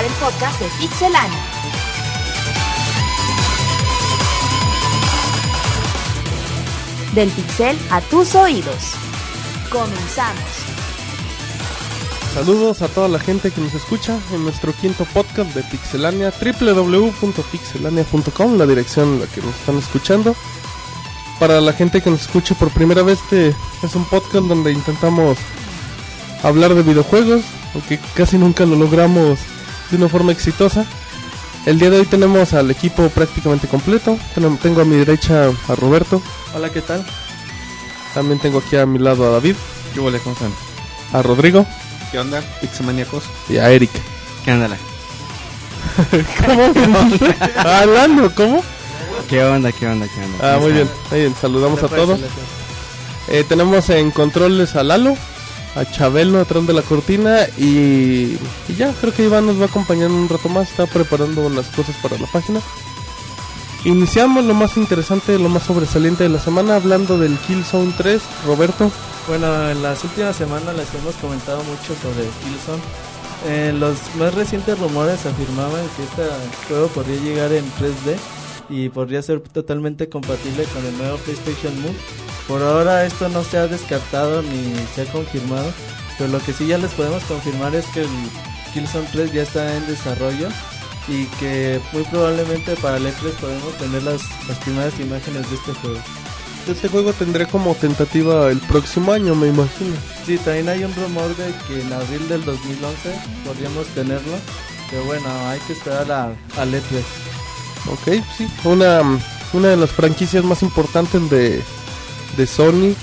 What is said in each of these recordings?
el podcast de Pixelania. Del pixel a tus oídos. Comenzamos. Saludos a toda la gente que nos escucha en nuestro quinto podcast de Pixelania, www.pixelania.com, la dirección en la que nos están escuchando. Para la gente que nos escuche por primera vez, este es un podcast donde intentamos hablar de videojuegos, aunque casi nunca lo logramos de una forma exitosa. El día de hoy tenemos al equipo prácticamente completo. Tengo- a mi derecha a Roberto, Hola, ¿qué tal? también tengo aquí a mi lado a David, ¿Qué huele, cómo están? a Rodrigo ¿Qué onda? Pixemaniacos. y a Eric. ¿Qué ándala? ¿Cómo? Hablando, ¿cómo? ¿Qué onda? ¿Qué onda? ¿Qué onda? Ah, muy bien, muy bien, saludamos a todos. Eh, tenemos en controles a Lalo, a Chabelo atrás de la cortina y, y ya, creo que Iván nos va a acompañar un rato más, está preparando unas cosas para la página. Iniciamos lo más interesante, lo más sobresaliente de la semana hablando del Killzone 3, Roberto. Bueno, en las últimas semanas les hemos comentado mucho sobre Killzone. Eh, los más recientes rumores afirmaban que este juego podría llegar en 3D y podría ser totalmente compatible con el nuevo PlayStation Move. Por ahora esto no se ha descartado ni se ha confirmado, pero lo que sí ya les podemos confirmar es que el Killzone 3 ya está en desarrollo y que muy probablemente para el E3 podemos tener las, las primeras imágenes de este juego. Este juego tendré como tentativa el próximo año, me imagino. Sí, también hay un rumor de que en abril del 2011 podríamos tenerlo. Pero bueno, hay que esperar a, al E3. Ok, sí, una, una de las franquicias más importantes de, de Sony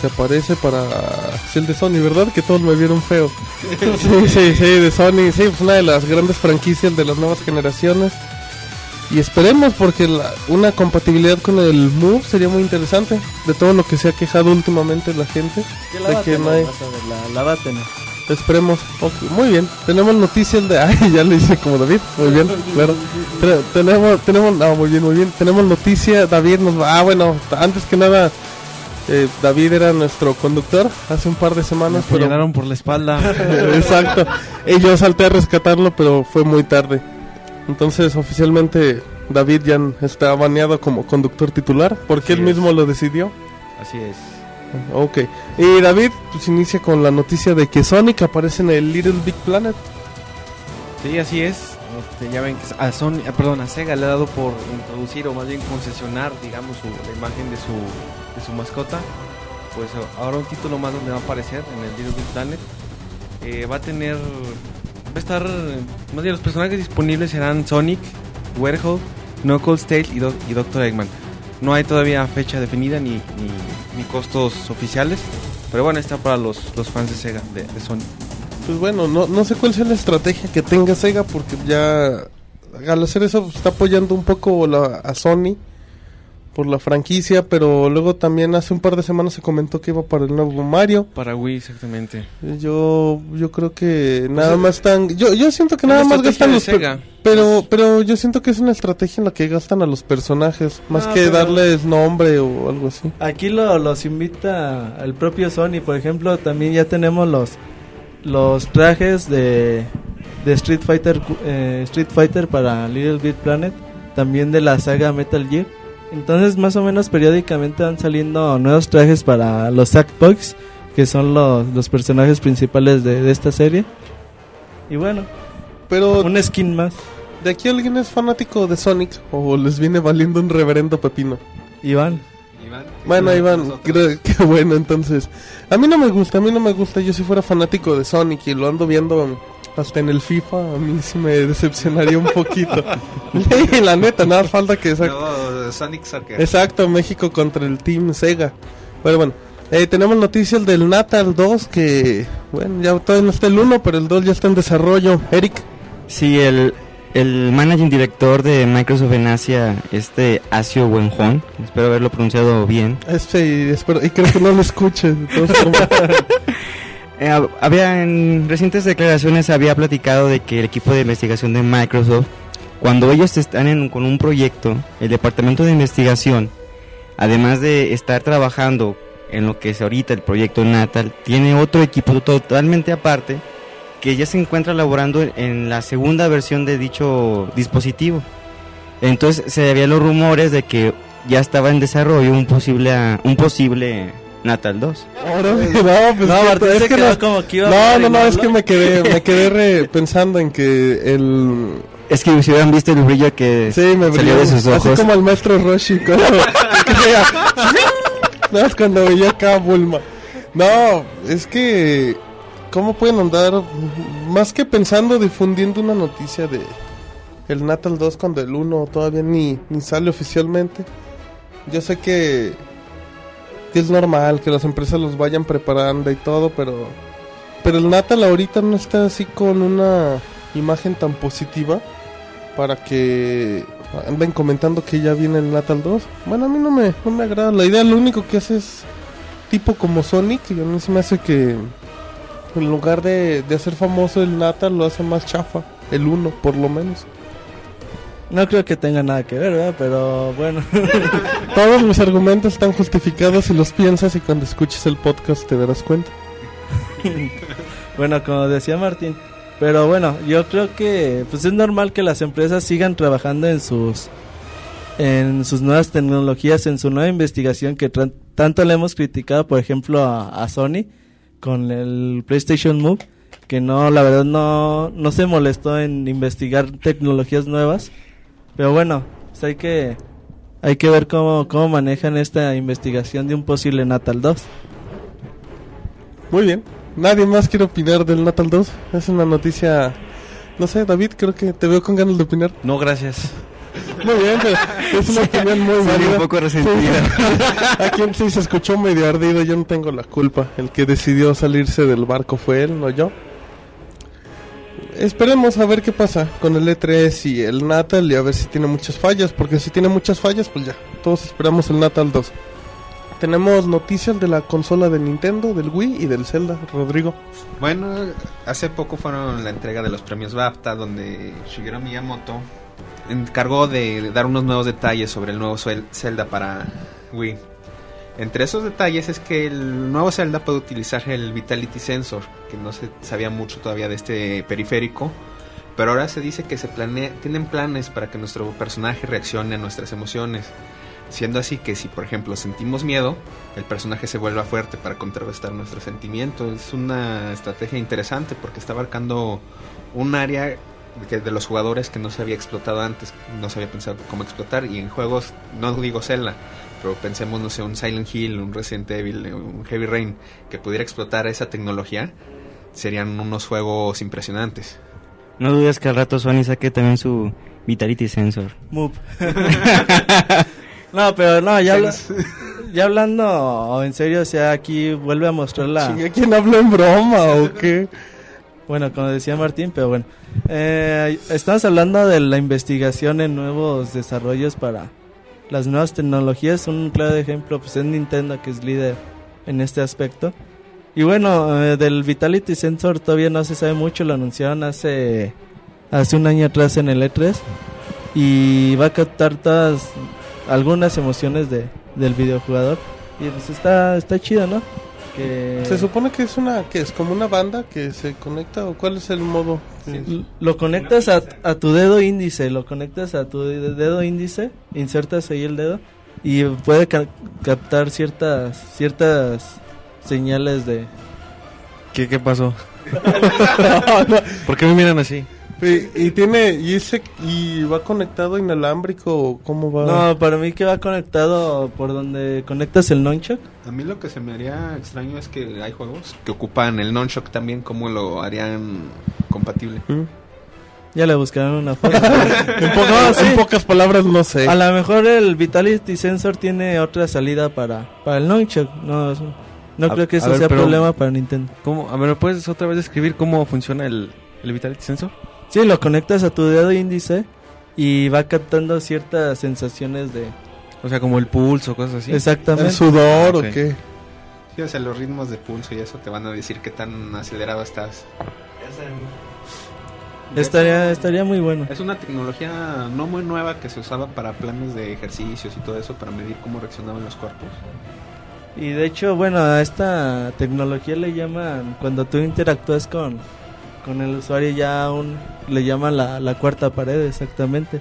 se aparece para sí, el de Sony, ¿verdad? Que todos me vieron feo. Sí, sí, sí, de Sony, sí, pues una de las grandes franquicias de las nuevas generaciones. Y esperemos porque la- una compatibilidad con el Move sería muy interesante. De todo lo que se ha quejado últimamente la gente. Sí, la De va a que tener, no hay- vas a ver, la, la va a tener. Esperemos. Ok, muy bien. Tenemos noticias de. Ay, ya lo hice como David. Muy bien, claro. Te- tenemos, tenemos. No, muy bien, muy bien. Tenemos noticia. David nos va. Ah, bueno, antes que nada, eh, David era nuestro conductor hace un par de semanas. Me pero- por la espalda. Exacto. Y yo salté a rescatarlo, pero fue muy tarde. Entonces, oficialmente, David ya está baneado como conductor titular porque Así él es. mismo lo decidió. Así es. Ok. Y David, pues inicia con la noticia de que Sonic aparece en el Little Big Planet. Sí, así es. Este, ya ven que a Sony, ah, perdón, a Sega le ha dado por introducir o más bien concesionar, digamos, su, la imagen de su, de su mascota. Pues ahora un título más donde va a aparecer en el Little Big Planet. Eh, va a tener, va a estar, más bien los personajes disponibles serán Sonic, Werewolf, Knuckles, Tails y, Do- y Dr. Eggman. No hay todavía fecha definida ni, ni, costos oficiales, pero bueno, está para los, los fans de Sega, de, de Sony. Pues bueno, no, no sé cuál sea la estrategia que tenga Sega porque ya al hacer eso pues, está apoyando un poco la- a Sony por la franquicia, pero luego también hace un par de semanas se comentó que iba para el nuevo Mario. Para Wii, exactamente. Yo yo creo que nada más están yo yo siento que nada más gastan los per- Sega. pero pero yo siento que es una estrategia en la que gastan a los personajes más Ah, que pero- darles nombre o algo así. Aquí lo, los invita el propio Sony. Por ejemplo, también ya tenemos los los trajes de, de Street Fighter eh, Street Fighter para Little Big Planet. También de la saga Metal Gear. Entonces, más o menos periódicamente van saliendo nuevos trajes para los Sackboys, que son los, los personajes principales de, de esta serie. Y bueno, Pero un skin más. de aquí alguien es fanático de Sonic o les viene valiendo un reverendo pepino. Iván. Bueno, Iván, creo que bueno, entonces. A mí no me gusta, a mí no me gusta. Yo si fuera fanático de Sonic y lo ando viendo hasta en el FIFA, a mí sí me decepcionaría un poquito. La neta, nada falta que... No, Sonic Soccer. Exacto, México contra el Team Sega. Pero bueno, eh, tenemos noticias del Natal 2 que, bueno, ya todavía no está el 1, pero el 2 ya está en desarrollo. Eric, Sí, el, el managing director de Microsoft en Asia, este Asio Wenhong, espero haberlo pronunciado bien, este, y, espero, y creo que no lo escuches. eh, hab- había en recientes declaraciones había platicado de que el equipo de investigación de Microsoft, cuando ellos están en- con un proyecto, el departamento de investigación, además de estar trabajando en lo que es ahorita el proyecto Natal, tiene otro equipo totalmente aparte que ya se encuentra laborando en, en la segunda versión de dicho dispositivo. Entonces se había los rumores de que ya estaba en desarrollo un posible un posible Natal 2. Ahora, no, pues No, que- Martín es se que quedó no- como que iba a No, no, no, es que me quedé, me quedé re- pensando en que el... Es que si hubieran visto el brillo que Sí, me salió brilló. de sus Así ojos. como el maestro Roshi cuando... no, es cuando veía acá a Bulma. No, es que... ¿Cómo pueden andar? Más que pensando, difundiendo una noticia de... El Natal 2 cuando el 1 todavía ni, ni sale oficialmente. Yo sé que... Que es normal que las empresas los vayan preparando y todo, pero... Pero el Natal ahorita no está así con una imagen tan positiva para que anden comentando que ya viene el Natal 2. Bueno, a mí no me, no me agrada. La idea lo único que hace es tipo como Sonic y a mí se me hace que en lugar de, de hacer famoso el Natal lo hace más chafa. El 1 por lo menos. No creo que tenga nada que ver, ¿verdad? Pero bueno. Todos mis argumentos están justificados si los piensas y cuando escuches el podcast te darás cuenta. Bueno, como decía Martín. Pero bueno, yo creo que pues es normal que las empresas sigan trabajando en sus en sus nuevas tecnologías, en su nueva investigación que tanto le hemos criticado, por ejemplo, a, a Sony con el PlayStation Move, que no, la verdad no, no se molestó en investigar tecnologías nuevas. Pero bueno, pues hay que hay que ver cómo, cómo manejan esta investigación de un posible Natal 2. Muy bien. Nadie más quiere opinar del Natal 2. Es una noticia... No sé, David, creo que te veo con ganas de opinar. No, gracias. Muy bien, pero es una opinión muy Salió válida. un poco resentida. Sí. A quien sí se escuchó medio ardido, yo no tengo la culpa. El que decidió salirse del barco fue él, no yo. Esperemos a ver qué pasa con el E3 y el Natal y a ver si tiene muchas fallas, porque si tiene muchas fallas, pues ya, todos esperamos el Natal 2. Tenemos noticias de la consola de Nintendo, del Wii y del Zelda, Rodrigo. Bueno, hace poco fueron la entrega de los premios BAFTA donde Shigeru Miyamoto encargó de dar unos nuevos detalles sobre el nuevo Zelda para Wii. Entre esos detalles es que el nuevo Zelda puede utilizar el Vitality Sensor, que no se sabía mucho todavía de este periférico, pero ahora se dice que se tienen planes para que nuestro personaje reaccione a nuestras emociones. Siendo así que si por ejemplo sentimos miedo, el personaje se vuelva fuerte para contrarrestar nuestros sentimientos. Es una estrategia interesante porque está abarcando un área de los jugadores que no se había explotado antes, no se había pensado cómo explotar. Y en juegos, no digo Zelda, pero pensemos, no sé, un Silent Hill, un Resident Evil, un Heavy Rain, que pudiera explotar esa tecnología, serían unos juegos impresionantes. No dudes que al rato Sony saque también su Vitality Sensor. Move. no, pero no, ya, habla- ya hablando en serio, o sea, aquí vuelve a mostrar la... ¿Y a quién habla en broma o qué? Bueno, como decía Martín, pero bueno. Eh, estamos hablando de la investigación en nuevos desarrollos para las nuevas tecnologías. Un claro ejemplo pues es Nintendo, que es líder en este aspecto. Y bueno, eh, del Vitality Sensor todavía no se sabe mucho, lo anunciaron hace, hace un año atrás en el E3. Y va a captar todas, algunas emociones de, del videojugador. Y pues está, está chido, ¿no? Que... Se supone que es una, que es como una banda que se conecta o cuál es el modo. Lo conectas a, a tu dedo índice, lo conectas a tu de- dedo índice, insertas ahí el dedo y puede ca- captar ciertas ciertas señales de ¿Qué, qué pasó? ¿Por qué me miran así? Y, y tiene y ese y va conectado inalámbrico o cómo va. No, para mí que va conectado por donde conectas el nunchuck. A mí lo que se me haría extraño es que hay juegos que ocupan el non-shock también, ¿cómo lo harían compatible? ¿Mm? Ya le buscaron una foto. En, po- No, sí. en pocas palabras no sé. a lo mejor el Vitality Sensor tiene otra salida para para el nunchuck. No, no A- creo que eso ver, sea problema para Nintendo. ¿Cómo? A ver, ¿me puedes otra vez describir cómo funciona el, el Vitality Sensor? Sí, lo conectas a tu dedo índice y va captando ciertas sensaciones de... O sea, como el pulso, cosas así. ¿El Exactamente. sudor Ok. o qué? Sí, o sea, los ritmos de pulso y eso te van a decir qué tan acelerado estás. Estaría, estaría muy bueno. Es una tecnología no muy nueva que se usaba para planes de ejercicios y todo eso, para medir cómo reaccionaban los cuerpos. Y de hecho, bueno, a esta tecnología le llaman cuando tú interactúas con, con el usuario ya aún le llaman la, la cuarta pared exactamente.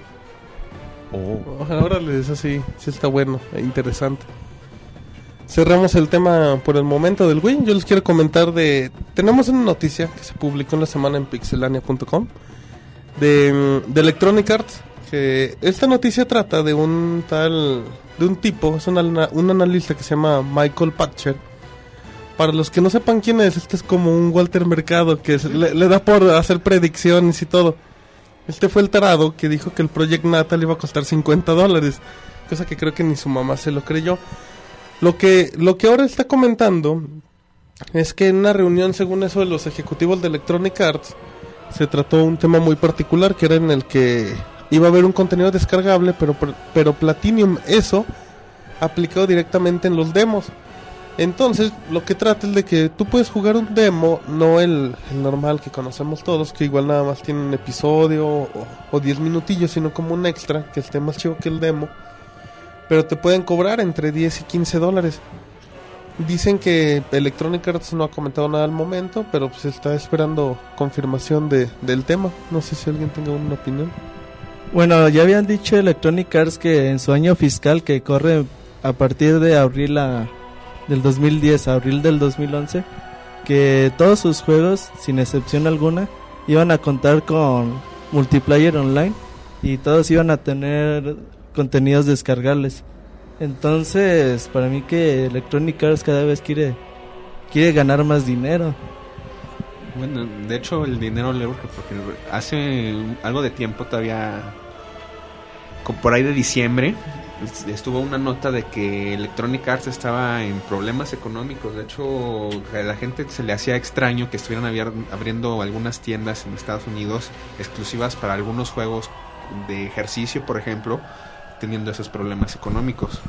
Oh. Ahora les así, sí está bueno e interesante. Cerramos el tema por el momento del Wii. Yo les quiero comentar de... Tenemos una noticia que se publicó en la semana en pixelania.com de, de Electronic Arts. Que esta noticia trata de un tal... De un tipo, es un analista que se llama Michael Patcher. Para los que no sepan quién es, este es como un Walter Mercado que se- le, da por hacer predicciones y todo. Este fue el tarado que dijo que el Project Natal iba a costar 50 dólares. Cosa que creo que ni su mamá se lo creyó. Lo que, lo que ahora está comentando es que en una reunión, según eso, de los ejecutivos de Electronic Arts, se trató un tema muy particular que era en el que iba a haber un contenido descargable, pero, pero Platinum eso aplicado directamente en los demos. Entonces, lo que trata es de que tú puedes jugar un demo, no el, normal que conocemos todos, que igual nada más tiene un episodio o, o 10 minutillos, sino como un extra, que esté más chido que el demo. Pero te pueden cobrar entre 10 y 15 dólares. Dicen que Electronic Arts no ha comentado nada al momento, pero pues está esperando confirmación de, del tema. No sé si alguien tenga una opinión. Bueno, ya habían dicho Electronic Arts que en su año fiscal que corre a partir de abril a, del 2010 a abril del 2011, que todos sus juegos, sin excepción alguna, iban a contar con multiplayer online y todos iban a tener contenidos descargables. Entonces, para mí que Electronic Arts cada vez quiere quiere ganar más dinero. Bueno, de hecho el dinero le urge porque hace algo de tiempo todavía, como por ahí de diciembre, estuvo una nota de que Electronic Arts estaba en problemas económicos. De hecho, a la gente se le hacía extraño que estuvieran abriendo algunas tiendas en Estados Unidos exclusivas para algunos juegos de ejercicio, por ejemplo, teniendo esos problemas económicos.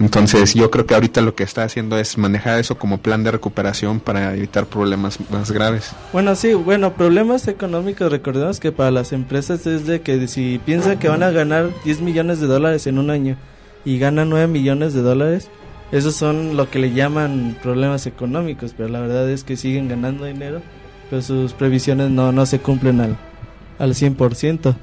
Entonces yo creo que ahorita lo que está haciendo es manejar eso como plan de recuperación para evitar problemas más graves. Bueno, sí, bueno, problemas económicos, recordemos que para las empresas es de que si piensan que van a ganar 10 millones de dólares en un año y ganan 9 millones de dólares, esos son lo que le llaman problemas económicos, pero la verdad es que siguen ganando dinero, pero sus previsiones no, no se cumplen al, al 100%.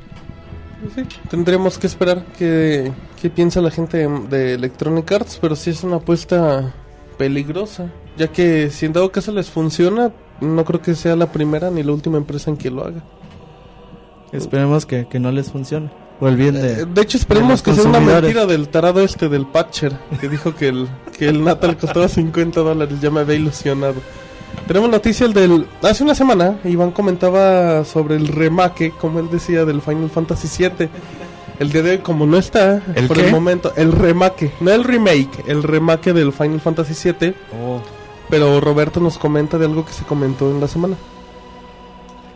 Sí, tendremos que esperar que, que piensa la gente de, de Electronic Arts, pero sí es una apuesta peligrosa, ya que si en dado caso les funciona, no creo que sea la primera ni la última empresa en que lo haga. Esperemos que, que no les funcione. O el bien de... Eh, De hecho, esperemos que sea una mentira del tarado este del Patcher, que dijo que el, que el Natal costaba 50 dólares. Ya me había ilusionado. Tenemos noticia el del. Hace una semana, Iván comentaba sobre el remake, como él decía, del Final Fantasy VII. El día de hoy, como no está, ¿El por qué? el momento, el remake, no el remake, el remake del Final Fantasy VII. Oh, Pero Roberto nos comenta de algo que se comentó en la semana.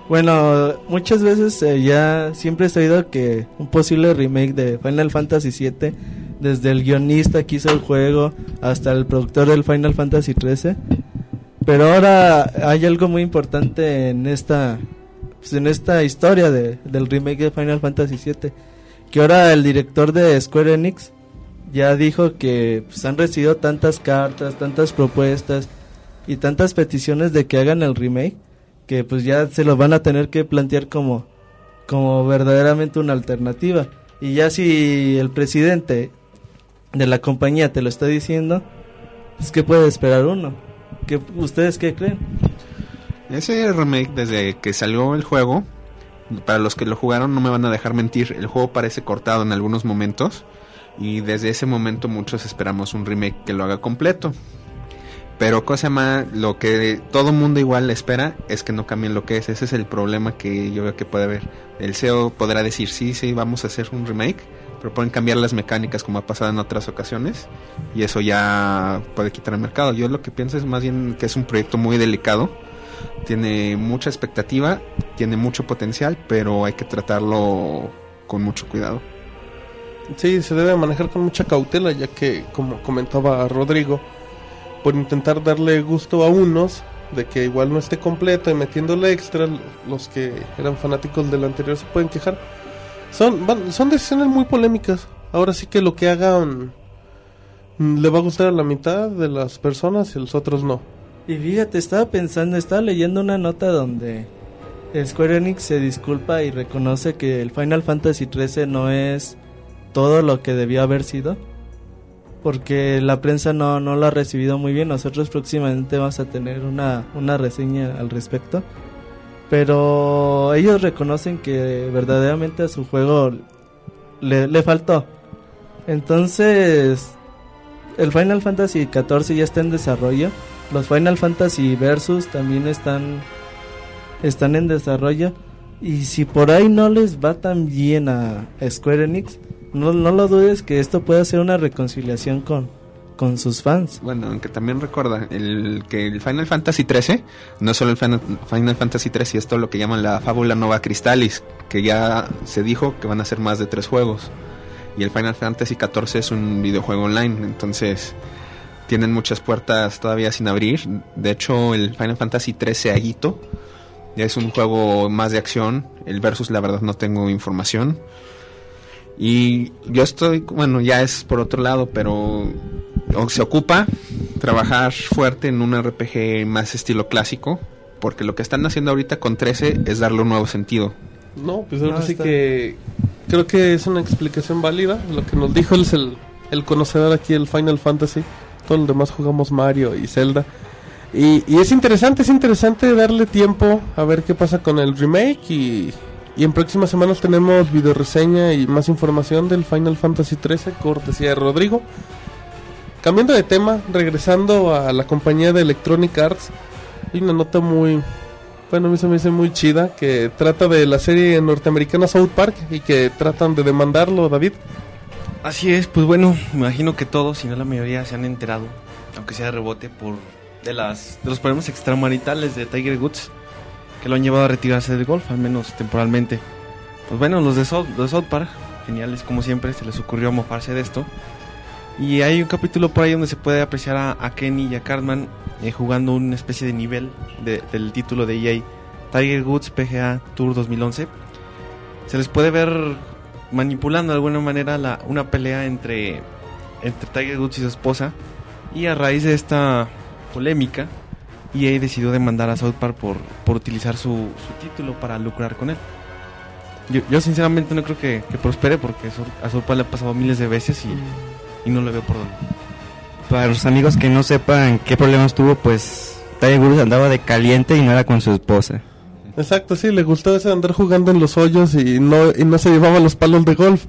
Bueno, muchas veces eh, ya siempre he sabido que un posible remake de Final Fantasy VII, desde el guionista que hizo el juego hasta el productor del Final Fantasy XIII, pero ahora hay algo muy importante en esta, pues, en esta historia de- del remake de Final Fantasy VII, que ahora el director de Square Enix ya dijo que pues, han recibido tantas cartas, tantas propuestas y tantas peticiones de que hagan el remake que pues ya se lo van a tener que plantear como como verdaderamente una alternativa. Y ya si el presidente de la compañía te lo está diciendo pues qué puede esperar uno ¿Qué, ustedes qué creen Ese remake, desde que salió el juego, para los que lo jugaron no me van a dejar mentir, el juego parece cortado en algunos momentos y desde ese momento muchos esperamos un remake que lo haga completo. Pero cosa más, lo que todo mundo igual espera es que no cambien lo que es. Ese es el problema que yo veo que puede haber. El CEO podrá decir, sí, sí, vamos a hacer un remake, pero pueden cambiar las mecánicas como ha pasado en otras ocasiones y eso ya puede quitar el mercado. Yo lo que pienso es más bien que es un proyecto muy delicado tiene mucha expectativa, tiene mucho potencial, pero hay que tratarlo con mucho cuidado. Sí, se debe manejar con mucha cautela, ya que, como comentaba Rodrigo, por intentar darle gusto a unos, de que igual no esté completo y metiéndole extra, los que eran fanáticos del anterior se pueden quejar. Son, van- son decisiones muy polémicas. Ahora sí que lo que hagan mm, le va a gustar a la mitad de las personas y a los otros no. y fíjate estaba pensando estaba leyendo una nota donde Square Enix se disculpa y reconoce que el Final Fantasy XIII no es todo lo que debió haber sido. Porque la prensa no, no lo ha recibido muy bien. Nosotros próximamente vamos a tener una, una reseña al respecto. Pero ellos reconocen que verdaderamente a su juego le, le faltó. Entonces, el Final Fantasy XIV ya está en desarrollo. Los Final Fantasy Versus también están, están en desarrollo. Y si por ahí no les va tan bien a Square Enix, no, no lo dudes que esto puede ser una reconciliación con, con sus fans. Bueno, aunque también recuerda el que el Final Fantasy XIII no solo el Final, Fantasy XIII, es todo lo que llaman la fábula Nova Crystallis, que ya se dijo que van a ser más de tres juegos. Y el Final Fantasy XIV es un videojuego online, entonces tienen muchas puertas todavía sin abrir. De hecho, el Final Fantasy XIII Aguito ya es un juego más de acción. El Versus, la verdad, no tengo información. Y yo estoy, bueno, ya es por otro lado, pero o se ocupa trabajar fuerte en un RPG más estilo clásico, porque lo que están haciendo ahorita con 13 es darle un nuevo sentido. No, pues ahora No, sí está- que creo que es una explicación válida. Lo que nos dijo él es el, el conocedor aquí del Final Fantasy. Todos los demás jugamos Mario y Zelda. Y, y es interesante, es interesante darle tiempo a ver qué pasa con el remake. Y, y en próximas semanas tenemos video reseña y más información del Final Fantasy 13, cortesía de Rodrigo. Cambiando de tema, regresando a la compañía de Electronic Arts, hay una nota muy, bueno, a mí se me dice muy chida, que trata de la serie norteamericana South Park y que tratan de demandarlo, David. Así es, pues bueno, me imagino que todos, si no la mayoría, se han enterado, aunque sea de rebote, por de las de los problemas extramaritales de Tiger Woods, que lo han llevado a retirarse del golf, al menos temporalmente. Pues bueno, los de South, los de South Park, geniales como siempre, se les ocurrió mofarse de esto. Y hay un capítulo por ahí donde se puede apreciar a, Kenny y a Cartman eh, jugando una especie de nivel de- del título de EA Tiger Woods PGA Tour 2011. Se les puede ver manipulando de alguna manera una pelea entre, entre Tiger Woods y su esposa. Y a raíz de esta polémica, EA decidió demandar a South Park por, por utilizar su, su título para lucrar con él. Yo, sinceramente no creo que, que prospere porque a South Park le ha pasado miles de veces y, y no le veo por dónde. Para los amigos que no sepan qué problemas tuvo, pues Tiger Woods andaba de caliente y no era con su esposa. Exacto, sí, le gustó eso de andar jugando en los hoyos y no, y no se llevaba los palos de golf.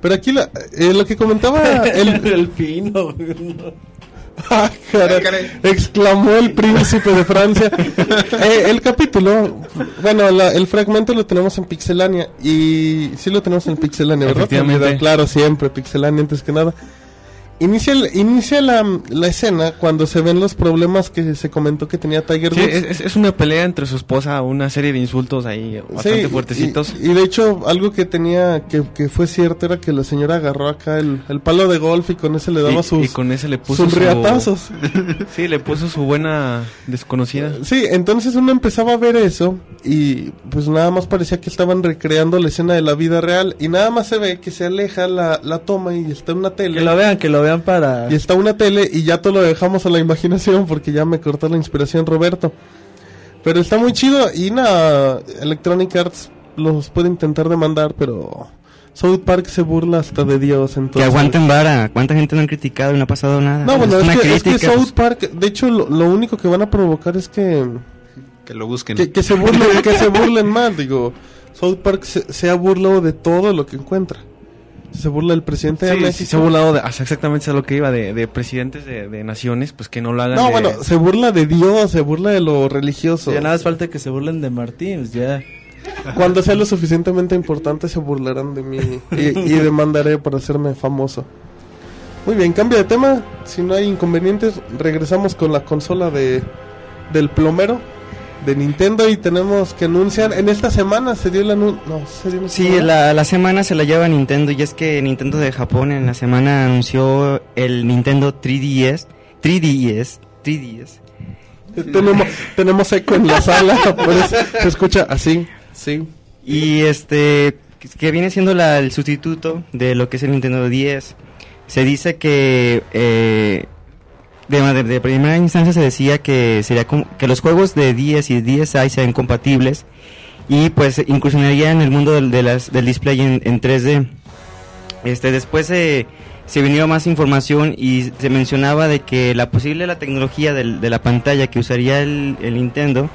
Pero aquí la- eh, lo que comentaba el, el pino. ¡Ah, caray! exclamó el príncipe de Francia. Eh, el capítulo, bueno, la- el fragmento lo tenemos en Pixelania y sí lo tenemos en Pixelania, ¿verdad? Efectivamente. Claro, siempre Pixelania antes que nada. Inicia, el- inicia la, la escena cuando se ven los problemas que se comentó que tenía Tiger Sí, Woods. es, es- es una pelea entre su esposa, una serie de insultos ahí bastante Sí, fuertecitos. Y, y de hecho, algo que tenía, que, que fue cierto, era que la señora agarró acá el, el palo de golf y con ese le daba Y- sus, y con ese le puso sus su- riatazos. Sí, le puso su buena desconocida. Sí, entonces uno empezaba a ver eso y pues nada más parecía que estaban recreando la escena de la vida real y nada más se ve que se aleja la, la toma y está una tele. Que lo vean, que lo vean para... Y está una tele y ya todo lo dejamos a la imaginación porque ya me cortó la inspiración Roberto. Pero está muy chido y nada, Electronic Arts los puede intentar demandar, pero South Park se burla hasta de Dios. Que Entonces... aguanten vara. ¿Cuánta gente no han criticado y no ha pasado nada? No, bueno, es, que, es que South Park, de hecho, lo, lo único que van a provocar es que, Que lo busquen. que, que se burlen, que se burlen más. Digo, South Park se, se ha burlado de todo lo que encuentra. Se burla del presidente de Sí, México. sí, se ha burlado de, exactamente a lo que iba de, de presidentes de, de naciones, pues que no lo hagan. No, de- bueno, se burla de Dios, se burla de lo religioso. Ya nada más falta que se burlen de Martín, pues ya. Cuando sea lo suficientemente importante se burlarán de mí y, y demandaré por hacerme famoso. Muy bien, cambio de tema. Si no hay inconvenientes, regresamos con la consola de del plomero de Nintendo y tenemos que anunciar en esta semana se dio el anuncio. No, se dio Sí, semana. la, la semana se la lleva Nintendo y es que Nintendo de Japón en la semana anunció el Nintendo 3DS. 3DS. 3DS. tenemos tenemos eco en la sala, se escucha así. Sí. Y este, que viene siendo la- el sustituto de lo que es el Nintendo 10. Se dice que eh, de, de- de primera instancia se decía que sería que los juegos de 10 y DSi sean compatibles y pues incursionaría en el mundo del, de las, del display en, en 3D. Este, después se se vino más información y se mencionaba de que la posible la tecnología del- de la pantalla que usaría el, el Nintendo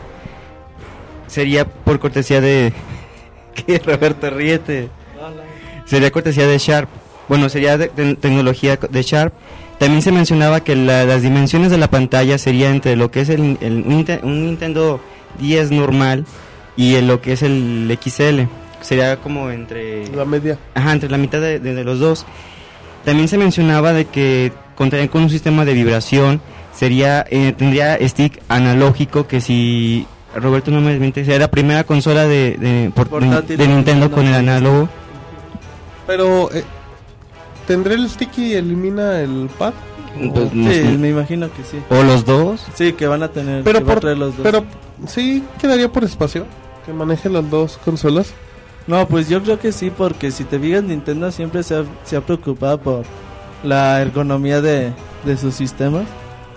sería por cortesía de que Roberto Riete sería cortesía de Sharp. Bueno sería de, de- tecnología de Sharp también se mencionaba que la- las dimensiones de la pantalla sería entre lo que es el, el un Nintendo 10 normal y el- lo que es el XL sería como entre La media. Ajá, entre la mitad de, de- de los dos. También se mencionaba de que contarían con un sistema de vibración, sería eh, tendría stick analógico que si Roberto no me desmiente, sería la primera consola de, de, por- de Nintendo con el análogo. Pero, eh, ¿tendré el stick y elimina el pad? Pues, no Sí, sé. me imagino que sí. O los dos. Sí, que van a tener Pero que va a por, traer los dos. pero sí quedaría por espacio que maneje las dos consolas. No, pues yo creo que sí, porque si te fijas, Nintendo siempre se ha, se ha preocupado por la ergonomía de, de sus sistemas.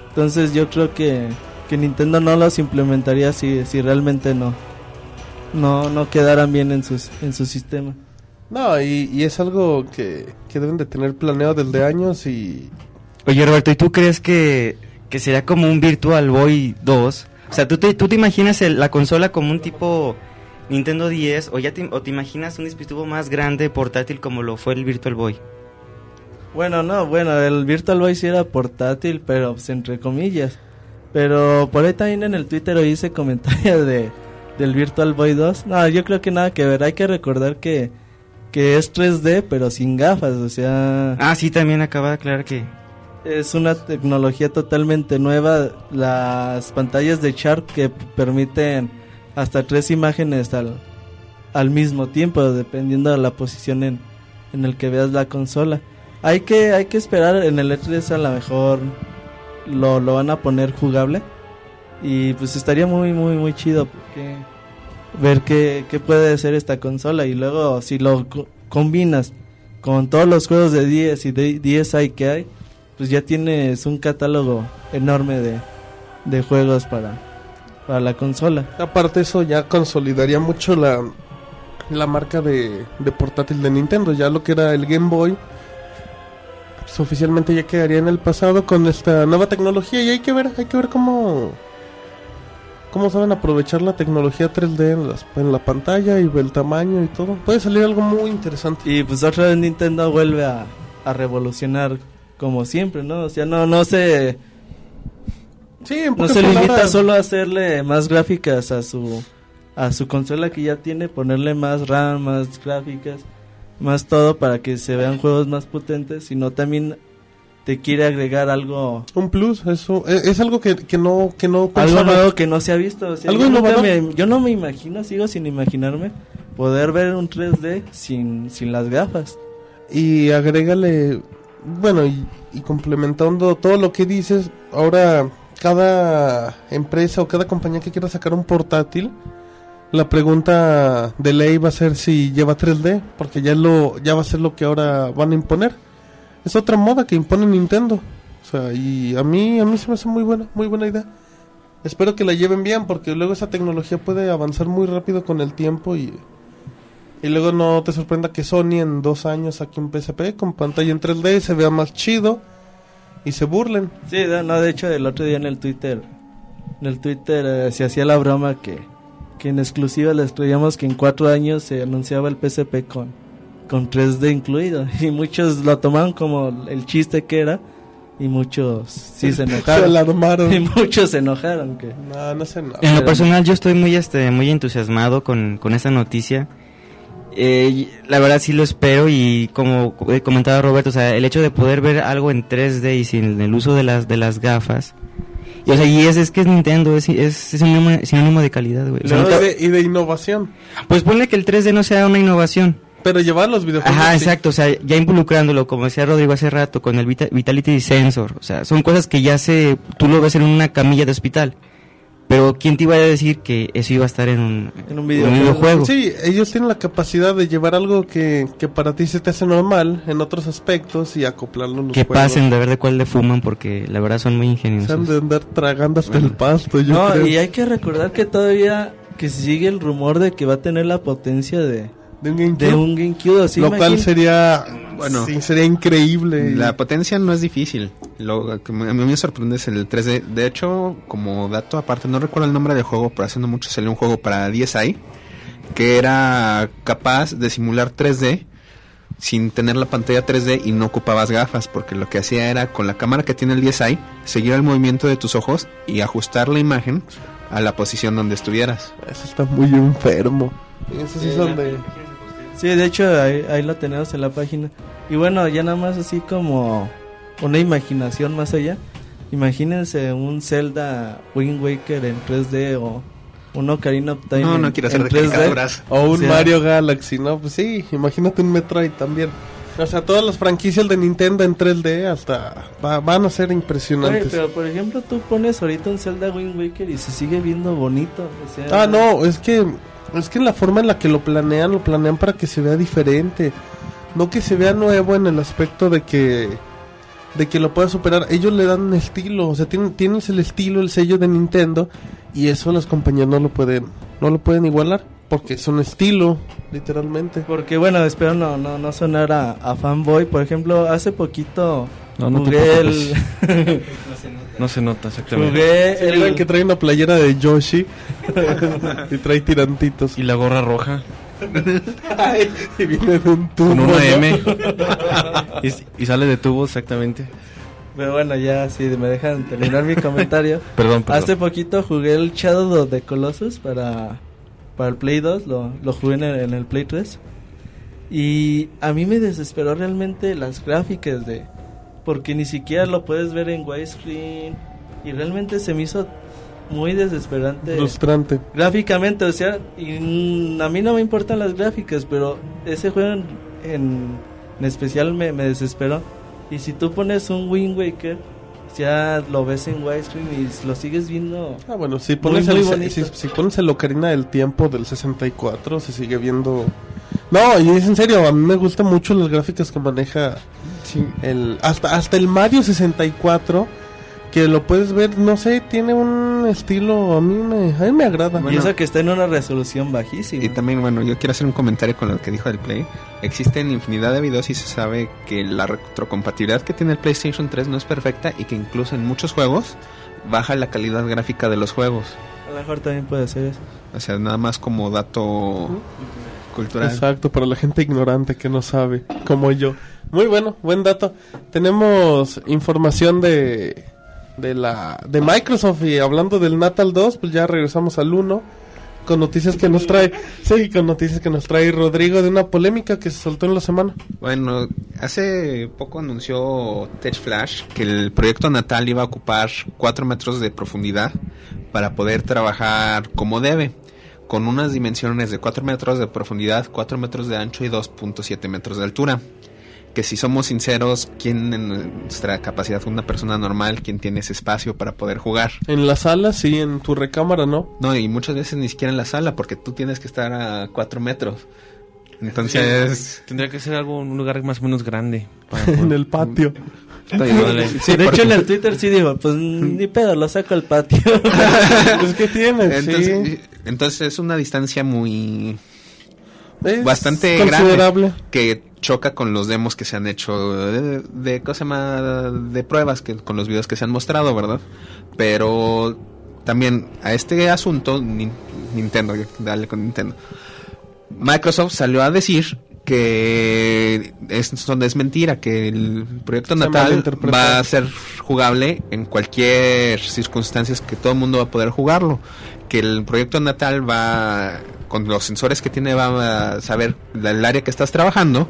Entonces yo creo que, que Nintendo no los implementaría si, si realmente no, no, no quedaran bien en, sus, en su sistema. No, y, y es algo que, que deben de tener planeado desde años y... Oye Roberto, ¿y tú crees que, que sería como un Virtual Boy 2? O sea, ¿tú te, tú te imaginas el- la consola como un tipo Nintendo 10 o ya te, o te imaginas un dispositivo más grande portátil como lo fue el Virtual Boy? Bueno, no, bueno, el Virtual Boy sí era portátil, pero pues, entre comillas. Pero por ahí también en el Twitter oí ese comentario de, del Virtual Boy 2. No, yo creo que nada que ver. Hay que recordar que, que es 3D, pero sin gafas. O sea, Ah, sí, también acaba de aclarar que... es una tecnología totalmente nueva. Las pantallas de Sharp que permiten hasta tres imágenes al, al mismo tiempo, dependiendo de la posición en, en el que veas la consola. Hay que, hay que esperar en el E3 a lo mejor lo, lo van a poner jugable. Y pues estaría muy, muy, muy chido porque ver qué, qué puede ser esta consola. Y luego si lo co- combinas con todos los juegos de 10 y de DSi que hay, pues ya tienes un catálogo enorme de, de juegos para, para la consola. Aparte eso ya consolidaría mucho la, la marca de, de portátil de Nintendo. Ya lo que era el Game Boy, pues oficialmente ya quedaría en el pasado con esta nueva tecnología. Y hay que ver, hay que ver cómo, cómo saben aprovechar la tecnología 3D en, las- en la pantalla y el tamaño y todo. Puede salir algo muy interesante. Y pues otra vez Nintendo vuelve a, a revolucionar como siempre, ¿no? O sea, no, no se, Sí, no se limita palabras, solo a hacerle más gráficas a su, a su consola que ya tiene, ponerle más RAM, más gráficas, más todo para que se vean juegos más potentes, sino también te quiere agregar algo Un plus, eso es, es algo que, que no que no algo nuevo que no se ha visto. o sea, Algo yo, innovador. me- yo no me imagino, sigo sin imaginarme poder ver un 3D sin, sin las gafas. Y agrégale, bueno, y, y complementando todo lo que dices, ahora cada empresa o cada compañía que quiera sacar un portátil, la pregunta de ley va a ser si lleva 3D, porque ya lo ya va a ser lo que ahora van a imponer. Es otra moda que impone Nintendo. O sea, y a mí a mí se me hace muy buena, muy buena idea. Espero que la lleven bien porque luego esa tecnología puede avanzar muy rápido con el tiempo y y luego no te sorprenda que Sony en dos años aquí en PSP con pantalla en 3D se vea más chido y se burlen. Sí, no, de hecho el otro día en el Twitter, en el Twitter eh, se hacía la broma que, que en exclusiva les creíamos que en cuatro años se anunciaba el PSP con, con 3D incluido y muchos lo tomaron como el chiste que era y muchos sí se Se enojaron alarmaron. y muchos se enojaron que No, no sé nada. En lo personal yo estoy muy este muy entusiasmado con, con esta noticia. Eh, la verdad sí lo espero y como comentaba Roberto, o sea, el hecho de poder ver algo en 3D y sin el uso de las de las gafas. Y, o sea, y es, es que es Nintendo, es, es, es sinónimo, sinónimo de calidad, güey. O sea, Y nunca- de, y de innovación. pues ponle que el 3D no sea una innovación. Pero llevar los videojuegos. Ajá, sí. exacto, o sea, ya involucrándolo, como decía Rodrigo hace rato, con el Vita- Vitality Sensor, o sea, son cosas que ya se, tú lo ves en una camilla de hospital, pero ¿quién te iba a decir que eso iba a estar en un, En un videojuego. videojuego? Sí, ellos tienen la capacidad de llevar algo que, que para ti se te hace normal en otros aspectos y acoplarlo en los Que juegos. pasen de ver de cuál le fuman, porque la verdad son muy Se han ingeniosos. de andar tragando hasta el pasto, yo no creo. y hay que recordar que todavía que sigue el rumor de que va a tener la potencia de, De un GameCube. de un GameCube. Así lo cual imagín- sería, Bueno. sí, sería increíble. La potencia no es difícil. Lo que a mí me sorprende es el 3D. De hecho, como dato aparte, no recuerdo el nombre del juego, pero hace no mucho salió un juego para 10i que era capaz de simular 3D sin tener la pantalla 3D y no ocupabas gafas, porque lo que hacía era con la cámara que tiene el 10i seguir el movimiento de tus ojos y ajustar la imagen a la posición donde estuvieras. Eso está muy enfermo. Esos sí son de... Sí, de hecho ahí, ahí lo tenemos en la página. Y bueno, ya nada más así como una imaginación más allá. Imagínense un Zelda Wind Waker en 3D o un Ocarina of Time No, en, no quiero hacer en de 3D. caricaturas. O un O sea- Mario Galaxy, ¿no? Pues sí, imagínate un Metroid también. O sea, todas las franquicias de Nintendo en 3D hasta va- van a ser Oye, impresionantes. pero por ejemplo tú pones ahorita un Zelda Wind Waker y se sigue viendo bonito. o sea, Ah, no, es que es que la forma en la que lo planean, lo planean para que se vea diferente. No que se vea nuevo en el aspecto de que de que lo pueda superar. Ellos le dan un estilo, o sea, tienes el estilo, el sello de Nintendo y eso las compañías no lo pueden no lo pueden igualar porque es un estilo, literalmente. Porque bueno, espero no, no, no sonar a, a fanboy. Por ejemplo, hace poquito No, no te jugué el... No se nota exactamente. jugué Sí, el... que trae una playera de Yoshi y trae tirantitos. Y la gorra roja y viene de un tubo. con una ¿no? M. y, y sale de tubo exactamente. Pero bueno, ya si me dejan terminar mi comentario. Perdón, perdón. Hace poquito jugué el Shadow of the Colossus para, para el Play 2, lo, lo jugué en el, en el Play 3. Y a mí me desesperó realmente las gráficas de... Porque ni siquiera lo puedes ver en widescreen. Y realmente se me hizo muy desesperante. Frustrante. Gráficamente, o sea, y, a mí no me importan las gráficas, pero ese juego en, en- en especial me, me desesperó. Y si tú pones un Wind Waker, ya lo ves en widescreen y lo sigues viendo. Ah, bueno, si pones, muy el, si, si pones el Ocarina del Tiempo del 64, se sigue viendo... No, y es en serio, a mí me gustan mucho las gráficas que maneja el hasta hasta el Mario 64, que lo puedes ver, no sé, tiene un estilo, a mí me, a mí me agrada. y eso que está en una resolución bajísima. Y también, bueno, yo quiero hacer un comentario con lo que dijo del Play. Existen infinidad de videos y se sabe que la retrocompatibilidad que tiene el PlayStation 3 no es perfecta y que incluso en muchos juegos baja la calidad gráfica de los juegos. A lo mejor también puede ser eso. O sea, nada más como dato cultural. Exacto, para la gente ignorante que no sabe, como yo. Muy bueno, buen dato. Tenemos información de de la de Microsoft y hablando del Natal 2, pues ya regresamos al 1 con noticias que nos trae, sí, con noticias que nos trae Rodrigo de una polémica que se soltó en la semana. Bueno, hace poco anunció Tech Flash que el proyecto natal iba a ocupar 4 metros de profundidad para poder trabajar como debe, con unas dimensiones de 4 metros de profundidad, 4 metros de ancho y 2.7 metros de altura. Que si somos sinceros, ¿quién en nuestra capacidad, una persona normal, quién tiene ese espacio para poder jugar? En la sala, sí, en tu recámara, ¿no? No, y muchas veces ni siquiera en la sala, porque tú tienes que estar a 4 metros. Entonces... Tendría que ser algo un lugar más o menos grande. para en el patio. Sí, de hecho, en el Twitter sí digo, pues ni pedo, lo saco al patio. pues ¿qué tienes? Entonces, sí. entonces es una distancia muy Es bastante considerable. grande que choca con los demos que se han hecho de, de cosa llama? de pruebas que con los videos que se han mostrado, ¿verdad? Pero también a este asunto Nin- Nintendo, dale con Nintendo. Microsoft salió a decir que es, son- es mentira, que el proyecto natal va a ser jugable en cualquier circunstancias que todo el mundo va a poder jugarlo. Que el proyecto natal va, con los sensores que tiene, va a saber el área que estás trabajando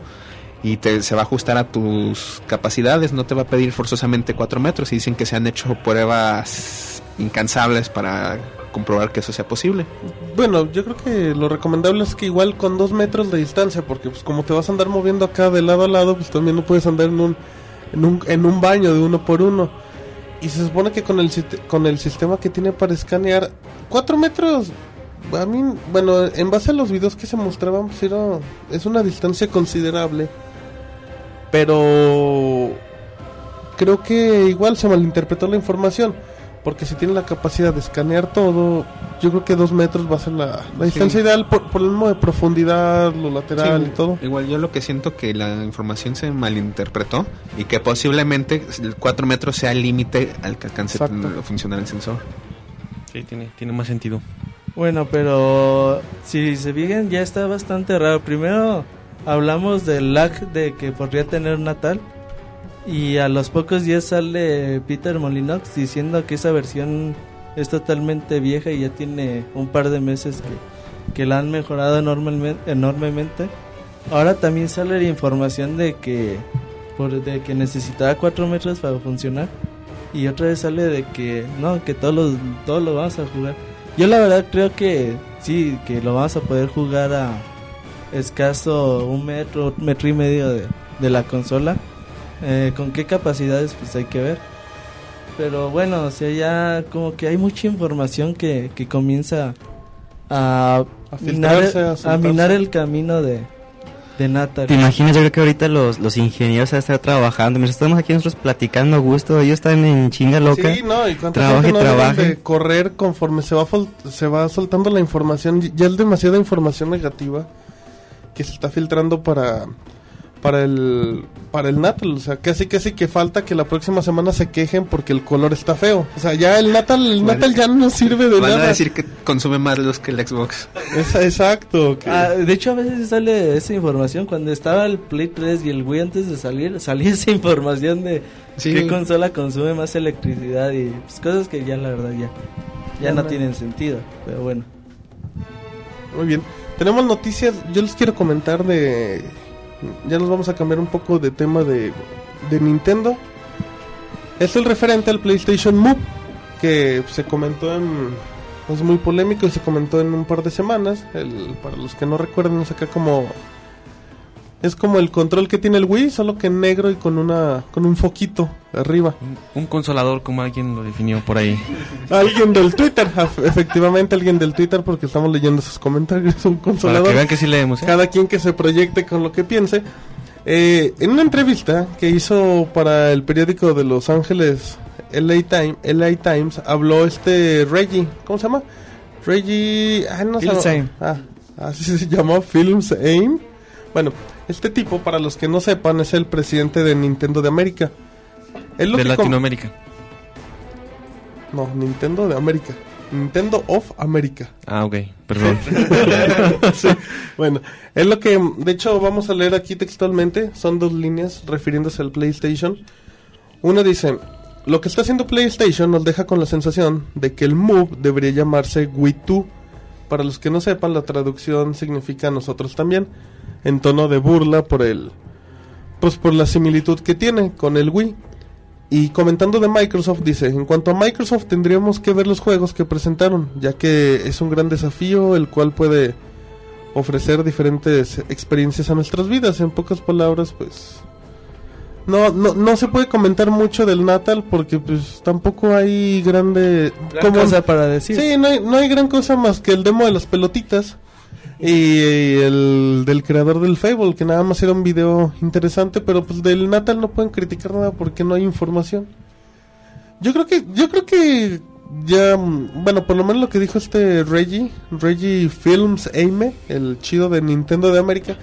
y te, se va a ajustar a tus capacidades. No te va a pedir forzosamente 4 metros y dicen que se han hecho pruebas incansables para comprobar que eso sea posible. Bueno, yo creo que lo recomendable es que igual con dos metros de distancia, porque pues como te vas a andar moviendo acá de lado a lado, pues también no puedes andar en un, en un, en un baño de uno por uno. Y se supone que con el, con el sistema que tiene para escanear, cuatro metros, a mí, bueno, en base a los videos que se mostraban, pues era, es una distancia considerable. Pero creo que igual se malinterpretó la información. Porque si tiene la capacidad de escanear todo, yo creo que dos metros va a ser la, la distancia ideal por, por el mismo de profundidad, lo lateral Sí, y todo. Igual yo lo que siento que la información se malinterpretó y que posiblemente el 4 metros sea el límite al que alcance a funcionar el sensor. Sí, tiene, tiene más sentido. Bueno, pero si se fijan ya está bastante raro. Primero hablamos del lag de que podría tener Natal y a los pocos días sale Peter Molinox diciendo que esa versión es totalmente vieja y ya tiene un par de meses que, que la han mejorado enormemente. Ahora también sale la información de que por, de que necesitaba 4 metros para funcionar y otra vez sale de que no, que todos los, todos lo vamos a jugar. Yo la verdad creo que sí, que lo vamos a poder jugar a escaso un metro, metro y medio de, de la consola. Eh, con qué capacidades pues hay que ver. Pero bueno, o sea, ya como que hay mucha información que, que comienza a, A minar, a minar el camino de, de Natal. ¿Te imaginas? Yo creo que ahorita los, los ingenieros van a estar trabajando. Mientras estamos aquí nosotros platicando a gusto, ellos están en chinga loca. Sí, no, y Trabaje, gente no trabaje. de correr conforme se va se va soltando la información, ya es demasiada información negativa que se está filtrando para para el para el Natal, o sea, casi casi que falta que la próxima semana se quejen porque el color está feo. O sea, ya el Natal el Van- Natal ya no sirve de Van nada. a decir que consume más luz que el Xbox. Es- exacto, que- Ah, de hecho, a veces sale esa información. Cuando estaba el Play 3 y el Wii antes de salir, salía esa información de Sí. qué consola consume más electricidad y pues, cosas que ya la verdad ya, ya no tienen sentido. Pero bueno. Muy bien. Tenemos noticias, yo les quiero comentar de... Ya nos vamos a cambiar un poco de tema de, de Nintendo. Es el referente al PlayStation Move, que se comentó en... Es muy polémico y se comentó en un par de semanas. El, para los que no recuerdan, es acá como... Es como el control que tiene el Wii, solo que en negro y con una con un foquito arriba. Un, un consolador, como alguien lo definió por ahí. Alguien del Twitter, efectivamente alguien del Twitter, porque estamos leyendo sus comentarios. Un Para consolador. que vean que sí leemos. ¿eh? cada quien que se proyecte con lo que piense. Eh, en una entrevista que hizo para el periódico de Los Ángeles, LA, Time, LA Times, habló este Reggie, ¿cómo se llama? Reggie... Ah, no sé. Fils-Aime. Ah, así se llamó Films Aim. Bueno, este tipo, para los que no sepan, es el presidente de Nintendo de América. Él De Latinoamérica. No, Nintendo de América. Nintendo of America. Ah, ok, perdón. Sí, Bueno, es lo que, de hecho, vamos a leer aquí textualmente. Son dos líneas refiriéndose al PlayStation. Una dice, lo que está haciendo PlayStation nos deja con la sensación de que el Move debería llamarse Wii 2. Para los que no sepan, la traducción significa nosotros también, en tono de burla por el, pues por la similitud que tiene con el Wii. Y comentando de Microsoft, dice, en cuanto a Microsoft tendríamos que ver los juegos que presentaron, ya que es un gran desafío el cual puede ofrecer diferentes experiencias a nuestras vidas. En pocas palabras, pues... No, no, no se puede comentar mucho del Natal porque pues tampoco hay grande... Gran cosa para decir. Sí, no hay, no hay gran cosa más que el demo de las pelotitas y el del creador del Fable, que nada más era un video interesante, pero pues del Natal no pueden criticar nada porque no hay información. Yo creo que, yo creo que ya, bueno, por lo menos lo que dijo este Reggie, Reggie Films Aime, el chido de Nintendo de América,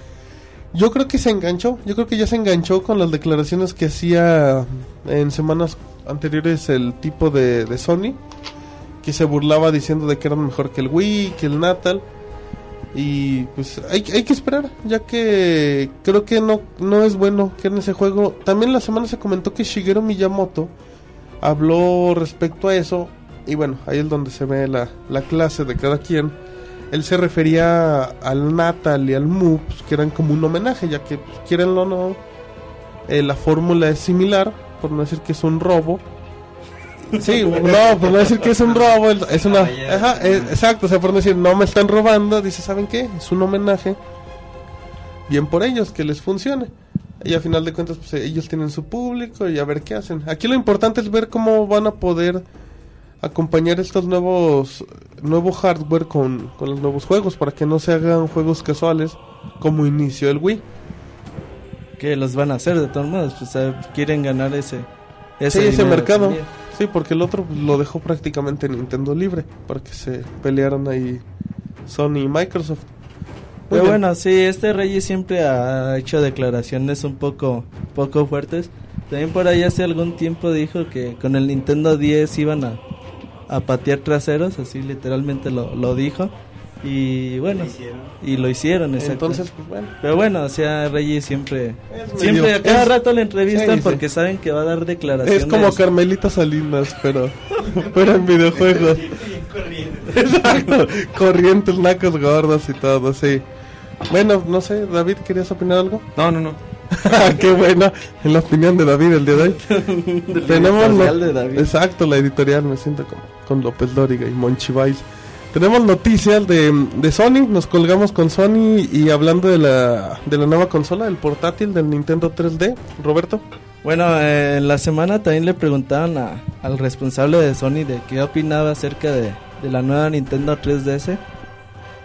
yo creo que se enganchó, yo creo que ya se enganchó con las declaraciones que hacía en semanas anteriores el tipo de, de Sony, que se burlaba diciendo de que eran mejor que el Wii, que el Natal. Y pues hay, hay que esperar, ya que creo que no, no es bueno que en ese juego... También la semana se comentó que Shigeru Miyamoto habló respecto a eso. Y bueno, ahí es donde se ve la, la clase de cada quien. Él se refería al Natal y al Mu, que eran como un homenaje, ya que, pues, quierenlo o no, eh, la fórmula es similar, por no decir que es un robo. Sí, no, por no decir que es un robo, es- una... Ajá, eh, exacto, o sea, por no decir, no me están robando, dice, ¿saben qué? Es un homenaje. Bien por ellos, que les funcione. Y al final de cuentas, pues ellos tienen su público y a ver qué hacen. Aquí lo importante es ver cómo van a poder acompañar estos nuevos nuevo hardware con, con los nuevos juegos para que no se hagan juegos casuales como inició el Wii. Que los van a hacer de todos modos. Pues eh, quieren ganar ese, Sí, ese mercado. también. Sí, porque el otro lo dejó prácticamente Nintendo libre para que se pelearan ahí Sony y Microsoft. Muy Pero bien. bueno, sí, este Reggie siempre ha hecho declaraciones un poco, poco fuertes. También por ahí hace algún tiempo dijo que con el Nintendo 10 iban a, a patear traseros, así literalmente lo, lo dijo. Y bueno, y lo hicieron, exacto. Entonces, pues bueno. Pero bueno, o sea, Reggie siempre, siempre a cada es- rato le entrevistan sí, sí. porque saben que va a dar declaraciones. Es como Carmelita Salinas, pero, pero en videojuegos. Exacto. Corrientes, nacos gordos y todo, sí. Bueno, no sé, David, ¿querías opinar algo? No, no, no. Qué buena, en la opinión de David el día de hoy. Tenemos editorial no- de David. Exacto, la editorial, me siento como con López Dóriga y Monchi Valls. Tenemos noticias de, de Sony, nos colgamos con Sony y hablando de la, de la nueva consola, el portátil del Nintendo 3D. Roberto. Bueno, eh, en la semana también le preguntaban a- al responsable de Sony de qué opinaba acerca de, de la nueva Nintendo 3DS.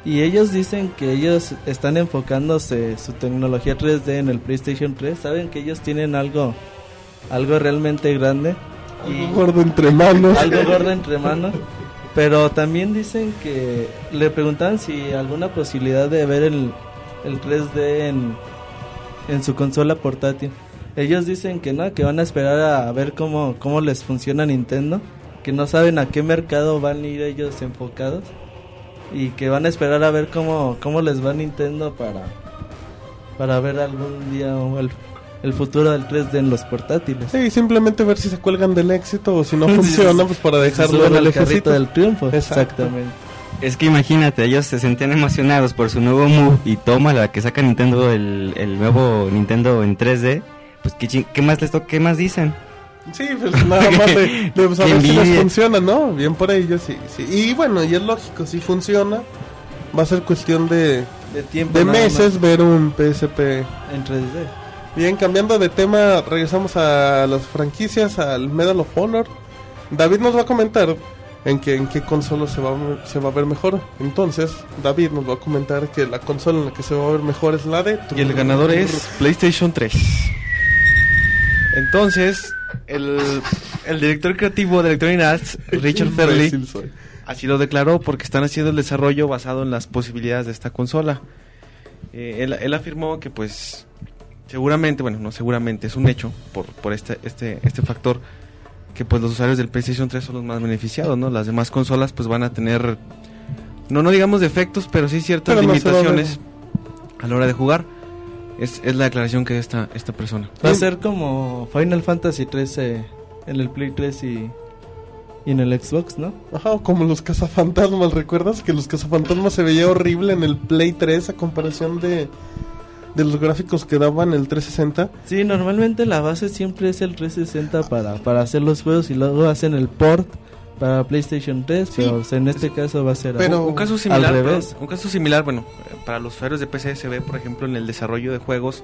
Y ellos dicen que ellos están enfocándose su tecnología 3D en el PlayStation 3. Saben que ellos tienen algo, algo realmente grande. Algo gordo entre manos. algo gordo entre manos. Pero también dicen que le preguntaban si alguna posibilidad de ver el, el 3D en, en su consola portátil. Ellos dicen que no, que van a esperar a ver cómo, cómo les funciona Nintendo, que no saben a qué mercado van a ir ellos enfocados y que van a esperar a ver cómo, cómo les va Nintendo para, para ver algún día el, el futuro del 3D en los portátiles. Sí, simplemente ver si se cuelgan del éxito o si no funciona, pues para dejarlo en el al carrito ejército. del triunfo. Exacto. Exactamente. Es que imagínate, ellos se sentían emocionados por su nuevo Move y toma la que saca Nintendo, el, el nuevo Nintendo en 3D. Pues, ¿qué, qué más les to- qué más dicen? Sí, pues nada más de, de pues, a Qué ver si les funciona, ¿no? Bien por ellos, sí, sí. Y bueno, y es lógico, si funciona, va a ser cuestión de, De tiempo. de meses más ver un PSP. En 3D. Bien, cambiando de tema, regresamos a las franquicias, al Medal of Honor. David nos va a comentar en qué, en qué consola se va, a- se va a ver mejor. Entonces, David nos va a comentar que la consola en la que se va a ver mejor es la de... Y el ganador es PlayStation 3. Entonces, el, el director creativo de Electronic Arts, Richard soy. así lo declaró porque están haciendo el desarrollo basado en las posibilidades de esta consola. Eh, él, él afirmó que pues seguramente, bueno, no seguramente, es un hecho por, por este, este, este factor que pues los usuarios del PlayStation 3 son los más beneficiados, ¿no? Las demás consolas pues van a tener, no, no digamos defectos, pero sí ciertas Pero limitaciones a la hora de jugar. Es, es la declaración que esta, esta persona. Va a ser como Final Fantasy 13 en el Play 3 y, y en el Xbox, ¿no? Ajá, como los cazafantasmas, ¿recuerdas? Que los cazafantasmas se veía horrible en el Play 3 a comparación de, de los gráficos que daban el 360. Sí, normalmente la base siempre es el 360 para, para hacer los juegos y luego hacen el port para PlayStation 3, Sí. pero o sea, en este caso va a ser Pero- un caso similar, al revés. perdón, un caso similar, bueno, para los usuarios de PC se ve, por ejemplo, en el desarrollo de juegos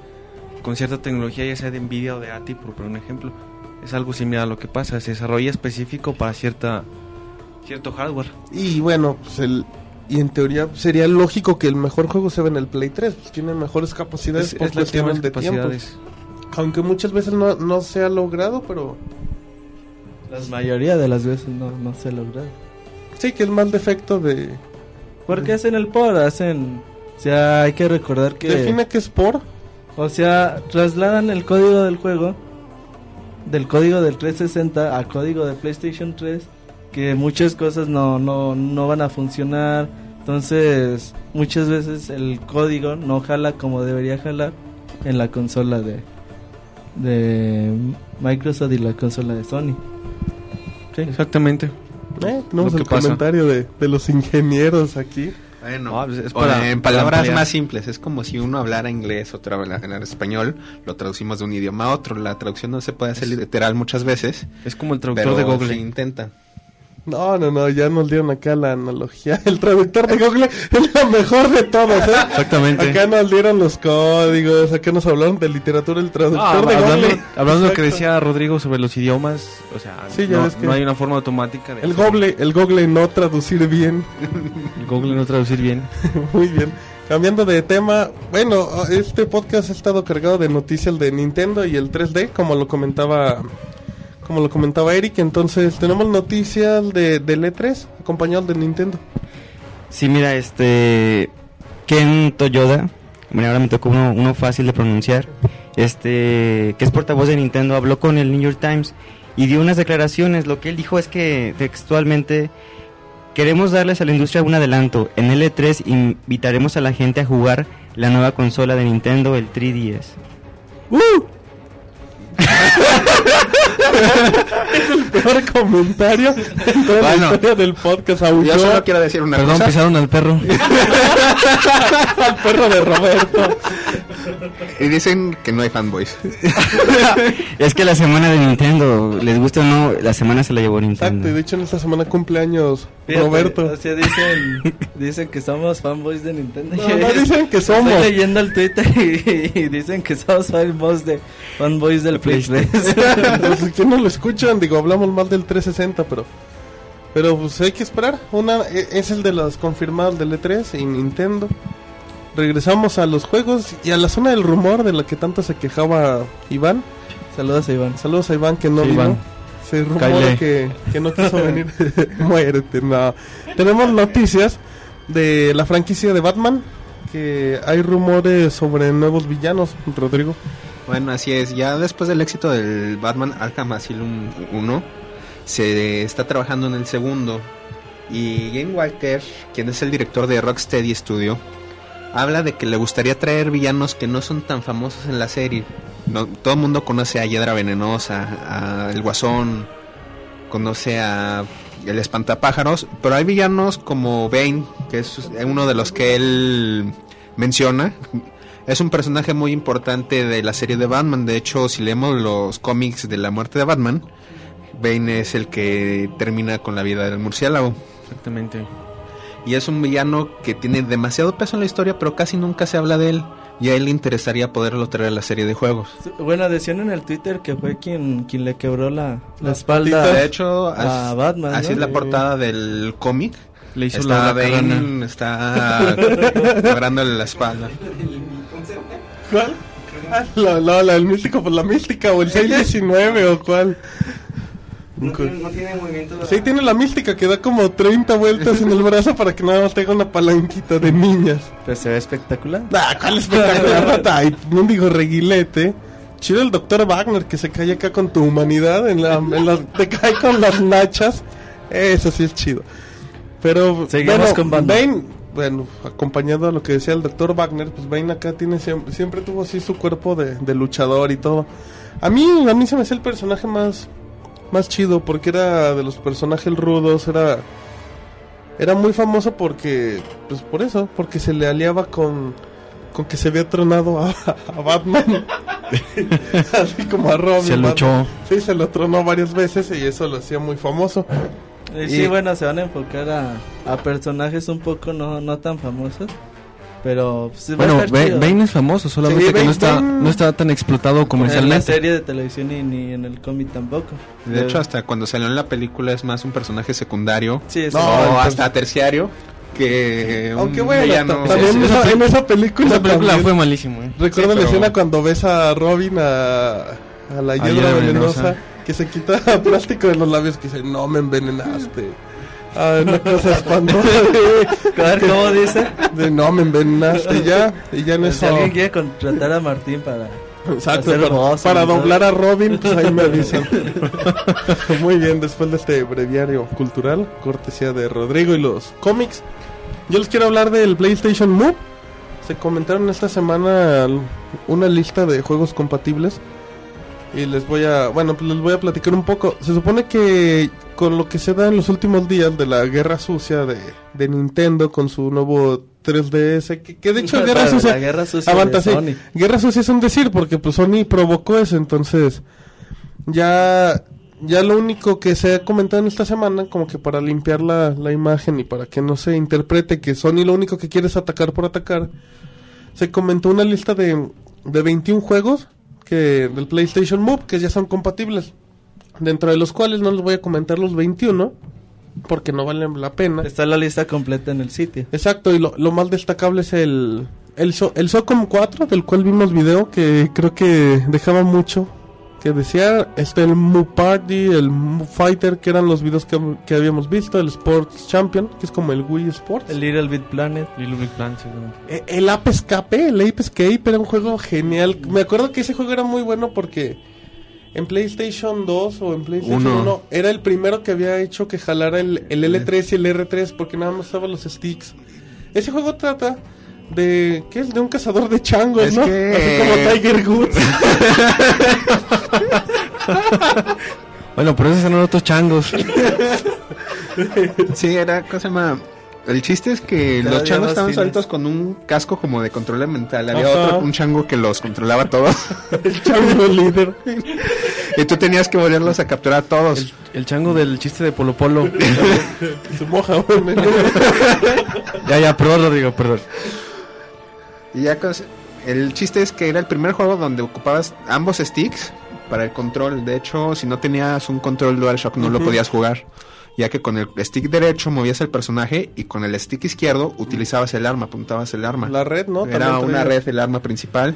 con cierta tecnología, ya sea de Nvidia o de ATI, por poner un ejemplo. Es algo similar a lo que pasa, se desarrolla específico para cierta cierto hardware. Y bueno, pues el... Y en teoría sería lógico que el mejor juego se ve en el Play 3, pues tiene mejores capacidades Es, por cuestiones de tiempo. Aunque muchas veces no, no se ha logrado, pero La mayoría de las veces no, no se ha logrado. sí que es más defecto de... Porque hacen el port, hacen... O sea, hay que recordar que... Define que es por... O sea, trasladan el código del juego del código del 360 a código de PlayStation 3 que muchas cosas no, no, no van a funcionar. Entonces, muchas veces el código no jala como debería jalar en la consola de de Microsoft y la consola de Sony. Sí, exactamente. Eh, tenemos el pasa. comentario de, de los ingenieros aquí. Bueno, Ah, pues es o para- en palabras ampliar. más simples, es como si uno hablara inglés, otro habla hablar español, lo traducimos de un idioma a otro. La traducción no se puede hacer literal muchas veces, Es como el traductor pero de Google. se intenta. No, no, no, ya nos dieron acá la analogía. El traductor de Google es lo mejor de todos, ¿eh? Exactamente. Acá nos dieron los códigos, acá nos hablaron de literatura, el traductor Ah, de hablando, Google. hablando de lo que decía Rodrigo sobre los idiomas, o sea, Sí, no, no hay una forma automática de El Google, el Google no traducir bien. el Google no traducir bien. Muy bien. Cambiando de tema, bueno, este podcast ha estado cargado de noticias de Nintendo y el 3D, como lo comentaba como lo comentaba Eric. Entonces, tenemos noticias de, del E3 acompañado de Nintendo. Sí, mira, este. Ken Toyoda. Bueno, ahora me tocó uno, uno fácil de pronunciar. Este. Que es portavoz de Nintendo. Habló con el New York Times y dio unas declaraciones. Lo que él dijo es que textualmente. Queremos darles a la industria un adelanto. En L3 invitaremos a la gente a jugar la nueva consola de Nintendo, el 3DS. ¡Uh! es el peor comentario en toda la Bueno. historia del podcast. Yo Aulló solo quiero decir una Perdón, cosa. pisaron al perro. al perro de Roberto. Y dicen que no hay fanboys. Es que la semana de Nintendo, les gusta o no, la semana se la llevó Exacto, y Nintendo. de hecho en esta semana cumpleaños Fíjate, Roberto. O sea, dicen, dicen que somos fanboys de Nintendo. No, no dicen que somos. Estoy leyendo el Twitter y, y dicen que somos fanboys de fanboys del Play 3. pues, que no lo escuchan, digo, hablamos más del 360, pero pero pues hay que esperar. Una e- es el de los confirmados del E3 y Nintendo. Regresamos a los juegos y a la zona del rumor de la que tanto se quejaba Iván. Saludos a Iván. Saludos a Iván que no Sí, vino. Iván. Se rumora que, que no quiso venir. Muérete, no. Tenemos noticias de la franquicia de Batman. Que hay rumores sobre nuevos villanos, Rodrigo. Bueno, así es. Ya después del éxito del Batman Arkham Asylum 1, se está trabajando en el segundo. Y Game Walker, quien es el director de Rocksteady Studio, habla de que le gustaría traer villanos que no son tan famosos en la serie. No, todo el mundo conoce a Hiedra Venenosa, a El Guasón, conoce a El Espantapájaros, pero hay villanos como Bane, que es uno de los que él menciona. Es un personaje muy importante de la serie de Batman. De hecho, si leemos los cómics de la muerte de Batman, Bane es el que termina con la vida del murciélago. Exactamente. Y es un villano que tiene demasiado peso en la historia, pero casi nunca se habla de él. Y a él le interesaría poderlo traer a la serie de juegos. Bueno, decían en el Twitter que fue quien, quien le quebró la, la espalda De hecho, a as- Batman. así ¿no? es la portada del cómic. Le hizo Está la. Bane, está quebrándole la espalda. ¿Cuál? Ah, la, la, la, el místico, pues la mística o el 619 o cuál. tiene movimiento. Sí, tiene la mística que da como 30 vueltas en el brazo para que nada más tenga una palanquita de niñas. Pero se ve espectacular. Ah, ¿cuál espectacular, rata? Y no digo reguilete. Chido el doctor Wagner que se cae acá con tu humanidad, en la, en la- te cae con las nachas. Eso sí es chido. Pero, Seguimos bueno, con. Bane, bueno, acompañado a lo que decía el doctor Wagner, pues Bane acá tiene siempre, siempre tuvo así su cuerpo de, de luchador y todo. A mí, a mí se me hacía el personaje más, más chido porque era de los personajes rudos, era era muy famoso porque pues por eso, porque se le aliaba con con que se había tronado a, a Batman. Así como a Robin. Se luchó. Sí, se lo tronó varias veces y eso lo hacía muy famoso. Y sí, bueno, se van a enfocar a, a personajes un poco no, no tan famosos. Pero pues, Bueno. Bane es famoso, solamente Sí, que no está, Bane- no está tan explotado en la comercialmente. serie de televisión y ni en el cómic tampoco. De hecho, hasta cuando salió en la película es más un personaje secundario sí, es No, o hasta terciario que un Aunque bueno, ta- también sí, en esa esa- peli- en esa película, Esa película también. fue malísimo, ¿eh? Recuerdo la pero- escena cuando ves a Robin a, a la hiedra venenosa. Que se quita plástico de los labios que dice, no me envenenaste. Ah, una cosa espantosa. A ver cómo dice. De no me envenenaste ya. Y ya en Pues, si alguien quiere contratar a Martín para. Exacto, para, para doblar a Robin, pues ahí me avisan. Muy bien, después de este breviario cultural, cortesía de Rodrigo y los cómics, yo les quiero hablar del PlayStation Move. Se comentaron esta semana una lista de juegos compatibles y les voy a, bueno, pues les voy a platicar un poco. Se supone que con lo que se da en los últimos días de la guerra sucia de, de Nintendo con su nuevo 3DS, que, que de hecho guerra La sucia guerra sucia Aguanta, de sí. Sony. Guerra sucia es un decir, porque pues Sony provocó eso, entonces ya ya lo único que se ha comentado en esta semana, como que para limpiar la, la imagen y para que no se interprete que Sony lo único que quiere es atacar por atacar, se comentó una lista de, de 21 juegos que del PlayStation Move que ya son compatibles, dentro de los cuales no les voy a comentar los 21, porque no valen la pena. Está la lista completa en el sitio. Exacto, y lo, lo más destacable es el, el, So- el SOCOM 4, del cual vimos video, que creo que dejaba mucho que decía este el Mu Party, el Mu Fighter, que eran los videos que, que habíamos visto, el Sports Champion, que es como el Wii Sports. El Little Big Planet. Little Big Planet, seguramente. Eh, El Ape Escape, el Ape Escape era un juego genial. Me acuerdo que ese juego era muy bueno porque en PlayStation 2 o en PlayStation Uno. 1 era el primero que había hecho que jalara el, el L3 y el R3 porque nada más estaban los sticks. Ese juego trata de ¿qué es? De un cazador de changos, Es ¿no? que- Así como Tiger Woods. Bueno, pero esos eran otros changos. Sí, era, ¿cómo se llama? El chiste es que Cada los changos más estaban sueltos con un casco como de control mental. Había Ajá. otro, un chango que los controlaba todos. el chango líder. y tú tenías que volverlos a capturar a todos. El, el chango del chiste de Polo Polo. Se moja, ya, ya, perdón, Rodrigo, perdón. Y ya el chiste es que era el primer juego donde ocupabas ambos sticks para el control. De hecho, si no tenías un control DualShock no lo podías jugar. Ya que con el stick derecho movías el personaje y con el stick izquierdo utilizabas el arma, apuntabas el arma. La red, ¿no? Era una red el arma principal.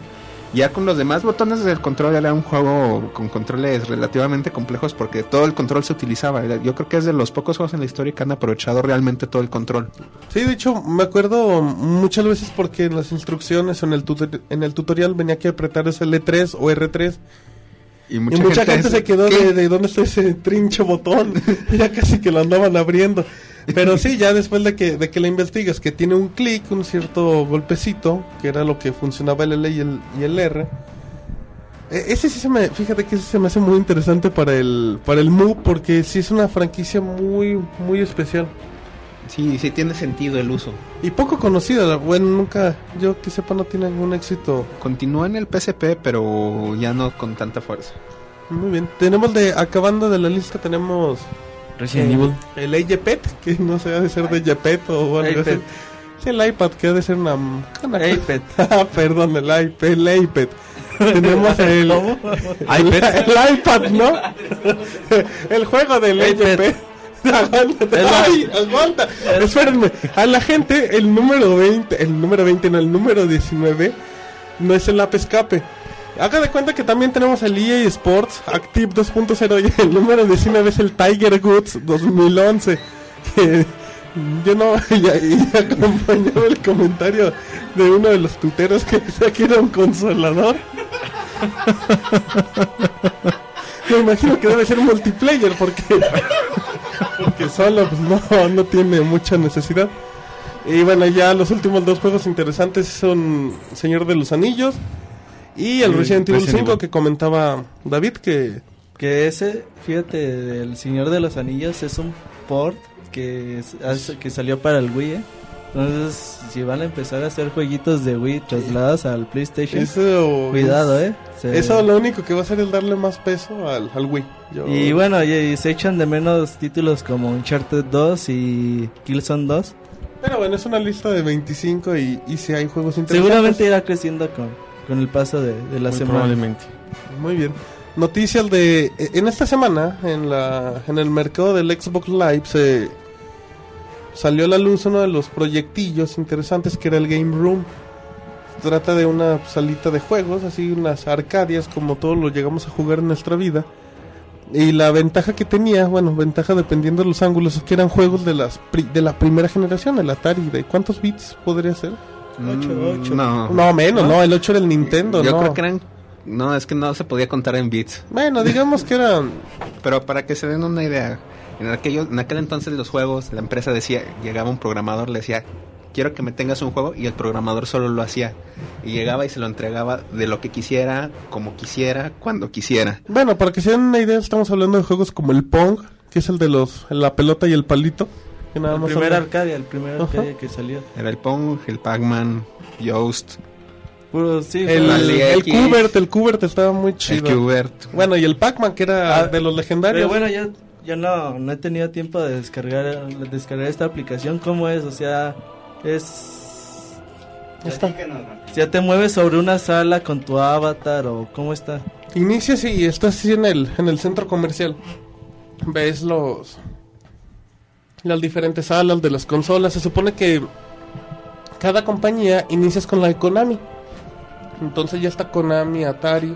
Ya con los demás botones del control era un juego con controles relativamente complejos porque todo el control se utilizaba. Yo creo que es de los pocos juegos en la historia que han aprovechado realmente todo el control. Sí, de hecho, me acuerdo muchas veces porque en las instrucciones o en el, tutor- en el tutorial venía que apretar ese L3 o R3 Y y mucha gente, se quedó de, de dónde está ese trinche botón. ya casi que lo andaban abriendo. Pero sí, ya después de que, de que la investigas, que tiene un clic, un cierto golpecito, que era lo que funcionaba el L y el, y el R. E- Ese sí se me, fíjate que ese se me hace muy interesante para el, para el Mu, porque sí es una franquicia muy, muy especial. Sí, sí tiene sentido el uso. Y poco conocida, bueno, nunca, yo que sepa, no tiene ningún éxito. Continúa en el PSP, pero ya no con tanta fuerza. Muy bien, tenemos de, acabando de la lista, tenemos Resident eh, Evil. el iPad, que no sé, ha de ser de Yapet o algo así. Sí, el iPad, que ha de ser una... una iPad. Ah, Perdón, el iPad, el iPad. tenemos el, el, el iPad, ¿no? el juego del iPad. Aguanta, ay, aguanta. Espérenme, a la gente el número 20, el número 20 no, el número 19 no es el app escape. Haga de cuenta que también tenemos el EA Sports Active 2.0 y el número 19 es el Tiger Woods 2011. Que yo no, y acompañaba el comentario de uno de los tuteros que decía que era un consolador. Me imagino que debe ser multiplayer porque, porque solo pues, no, no tiene mucha necesidad. Y bueno, ya los últimos dos juegos interesantes son Señor de los Anillos y el Sí, Resident Evil Resident 5 Evil. que comentaba David que Que ese, fíjate, del Señor de los Anillos es un port que, que salió para el Wii. ¿eh? Entonces, si van a empezar a hacer jueguitos de Wii trasladados al PlayStation, eso, cuidado, ¿eh? Se- Eso lo único que va a hacer es darle más peso al, al Wii. Yo- Y bueno, y, y se echan de menos títulos como Uncharted 2 y Killzone 2. Pero bueno, es una lista de 25 y, y si hay juegos interesantes. Seguramente irá creciendo con, con el paso de, de la Muy semana. probablemente. Muy bien. Noticias de... En esta semana, en, la, en el mercado del Xbox Live, se salió a la luz uno de los proyectillos interesantes que era el Game Room. Trata de una salita de juegos, así unas arcadias como todos lo llegamos a jugar en nuestra vida. Y la ventaja que tenía, bueno, ventaja dependiendo de los ángulos, es que eran juegos de las pri- de la primera generación, el Atari. ¿De cuántos bits podría ser? Ocho, Mm, ocho. No, No, menos, no, el 8 era el Nintendo, yo no. creo que eran... No, es que no se podía contar en bits. Bueno, digamos que eran Pero para que se den una idea, en, aquello, en aquel entonces los juegos, la empresa decía, llegaba un programador, le decía, quiero que me tengas un juego, y el programador solo lo hacía. Y llegaba y se lo entregaba de lo que quisiera, como quisiera, cuando quisiera. Bueno, para que se den una idea, estamos hablando de juegos como el Pong, que es el de los la pelota y el palito. Que nada El más primer Arcadia, el primer Ajá. Arcadia que salió. Era el Pong, el Pac-Man, Yoast, Puro, sí, el, el. Cubert, el Cubert estaba muy el chido. Qbert. Bueno, y el Pac-Man, que era Ah, de los legendarios. Pero bueno, ya, ya no, no he tenido tiempo de descargar, de descargar esta aplicación. ¿Cómo es? O sea, es... Está. Ya te mueves sobre una sala con tu avatar o cómo está. Inicias y estás así en el, en el centro comercial. Ves los las diferentes salas de las consolas. Se supone que cada compañía inicias con la de Konami. Entonces ya está Konami, Atari.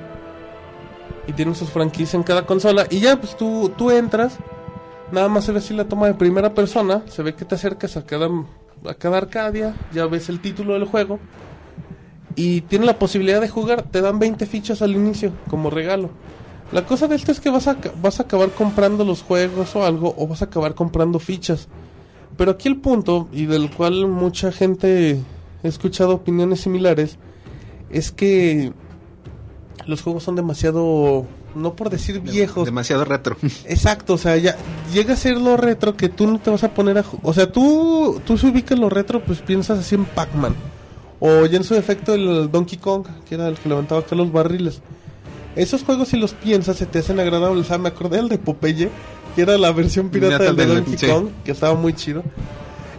y tienen sus franquicias en cada consola y ya pues tú, tú entras, nada más se ve así la toma de primera persona, se ve que te acercas a cada, a cada Arcadia, ya ves el título del juego y tienes la posibilidad de jugar, te dan 20 fichas al inicio como regalo. La cosa de esto es que vas a, vas a acabar comprando los juegos o algo o vas a acabar comprando fichas. Pero aquí el punto, y del cual mucha gente he escuchado opiniones similares, es que los juegos son demasiado, no por decir viejos, Demasiado retro. Exacto, o sea, ya llega a ser lo retro que tú no te vas a poner a... O sea, tú, tú si ubicas lo retro, pues piensas así en Pac-Man. O ya en su defecto el Donkey Kong, que era el que levantaba acá los barriles. Esos juegos si los piensas se te hacen agradables. O sea, me acordé del de Popeye, que era la versión pirata del de Donkey sí. Kong, que estaba muy chido.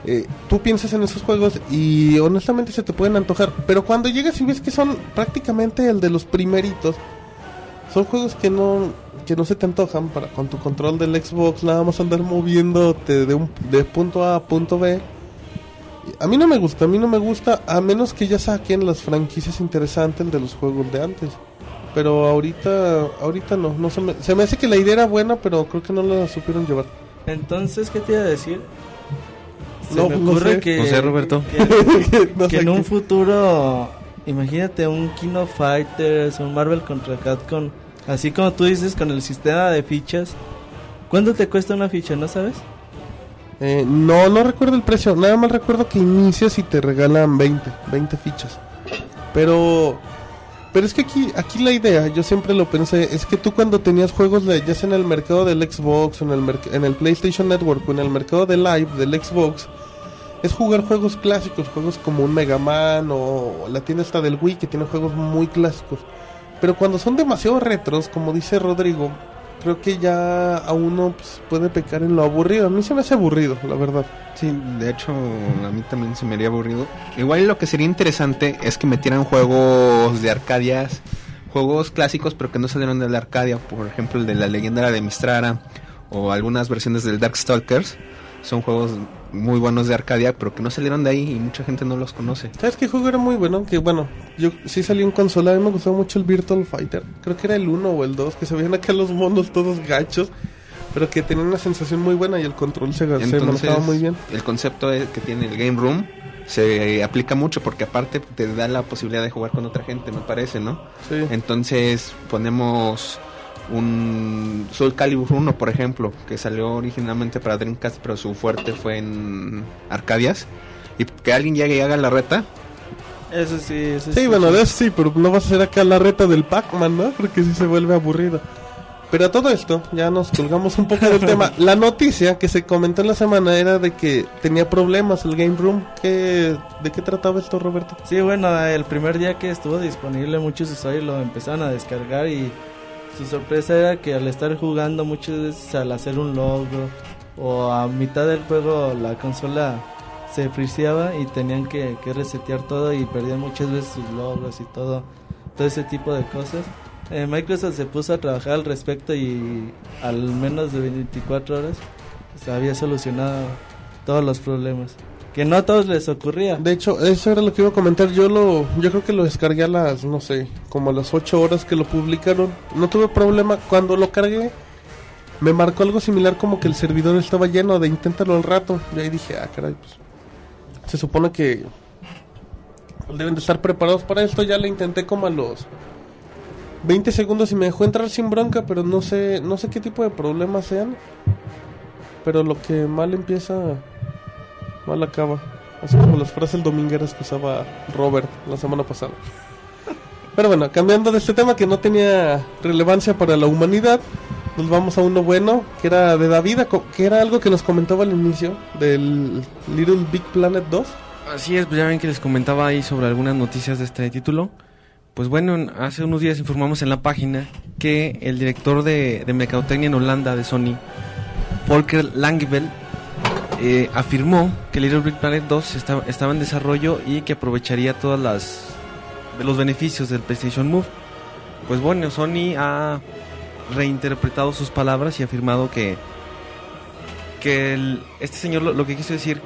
Eh, tú piensas en esos juegos y honestamente se te pueden antojar. Pero cuando llegas y ves que son prácticamente el de los primeritos, son juegos que no que no se te antojan para con tu control del Xbox nada más andar moviéndote de un de punto A a punto B. A mí no me gusta, a mí no me gusta a menos que ya saquen las franquicias interesantes de los juegos de antes. Pero ahorita ahorita no, no se me, se me hace que la idea era buena, pero creo que no la supieron llevar. Entonces, ¿qué te iba a decir? Se No, me no ocurre sé. que, No sé, Roberto. que, No que sé en un futuro, imagínate un King of Fighters, un Marvel contra Capcom, así como tú dices, con el sistema de fichas. ¿Cuánto te cuesta una ficha, no sabes? Eh, no, no recuerdo el precio. Nada más recuerdo que inicias y te regalan 20, 20 fichas. Pero, pero es que aquí, aquí la idea, yo siempre lo pensé, es que tú cuando tenías juegos de, ya sea en el mercado del Xbox, en el, en el PlayStation Network, o en el mercado de Live del Xbox, es jugar juegos clásicos, juegos como un Mega Man o la tienda esta del Wii que tiene juegos muy clásicos. Pero cuando son demasiado retros, como dice Rodrigo, creo que ya a uno pues, puede pecar en lo aburrido. A mí se me hace aburrido, la verdad. Sí, de hecho, a mí también se me haría aburrido. Igual lo que sería interesante es que metieran juegos de Arcadias, juegos clásicos, pero que no salieron de la Arcadia. Por ejemplo, el de la leyenda de Mistrara o algunas versiones del Darkstalkers. Son juegos muy buenos de Arcadia, pero que no salieron de ahí y mucha gente no los conoce. ¿Sabes qué juego era muy bueno? Que bueno, yo sí salí en consola, a mí me gustó mucho el Virtual Fighter. Creo que era el 1 o el 2, que se veían acá los monos todos gachos, pero que tenían una sensación muy buena y el control se, se manejaba muy bien. el concepto que tiene el Game Room se aplica mucho porque aparte te da la posibilidad de jugar con otra gente, me parece, ¿no? Sí. Entonces ponemos un Soul Calibur 1, por ejemplo, que salió originalmente para Dreamcast, pero su fuerte fue en Arcadias. Y que alguien llegue y haga la reta. Eso sí, eso Sí, bueno, de eso sí, pero no vas a hacer acá la reta del Pac-Man, ¿no? Porque sí se vuelve aburrido. Pero a todo esto, ya nos colgamos un poco del tema. La noticia que se comentó en la semana era de que tenía problemas el Game Room. ¿Qué, ¿De qué trataba esto, Roberto? Sí, bueno, el primer día que estuvo disponible muchos usuarios lo empezaron a descargar y su sorpresa era que al estar jugando muchas veces al hacer un logro o a mitad del juego la consola se friseaba y tenían que, resetear todo y perdían muchas veces sus logros y todo, todo ese tipo de cosas. Eh, Microsoft se puso a trabajar al respecto y al menos de 24 horas se había solucionado todos los problemas. Que no a todos les ocurría. De hecho, eso era lo que iba a comentar. Yo lo, yo creo que lo descargué a las, no sé, como a las 8 horas que lo publicaron. No tuve problema. Cuando lo cargué, me marcó algo similar como que el servidor estaba lleno de inténtalo al rato. Y ahí dije, ah, caray, pues. Se supone que deben de estar preparados para esto. Ya le intenté como a los 20 segundos y me dejó entrar sin bronca, pero no sé, no sé qué tipo de problemas sean. Pero lo que mal empieza, mal acaba. Así como las frases domingueras que usaba Robert la semana pasada. Pero bueno, cambiando de este tema que no tenía relevancia para la humanidad, nos vamos a uno bueno, que era de David, que era algo que nos comentaba al inicio del Little Big Planet 2. Así es, pues ya ven que les comentaba ahí sobre algunas noticias de este título. Pues bueno, en- hace unos días informamos en la página que el director de, de Mercadotecnia en Holanda de Sony, Volker Langebel, eh, afirmó que Little Big Planet 2 estaba, en desarrollo y que aprovecharía todas las los beneficios del PlayStation Move. Pues bueno, Sony ha reinterpretado sus palabras y ha afirmado que que este señor lo, que quiso decir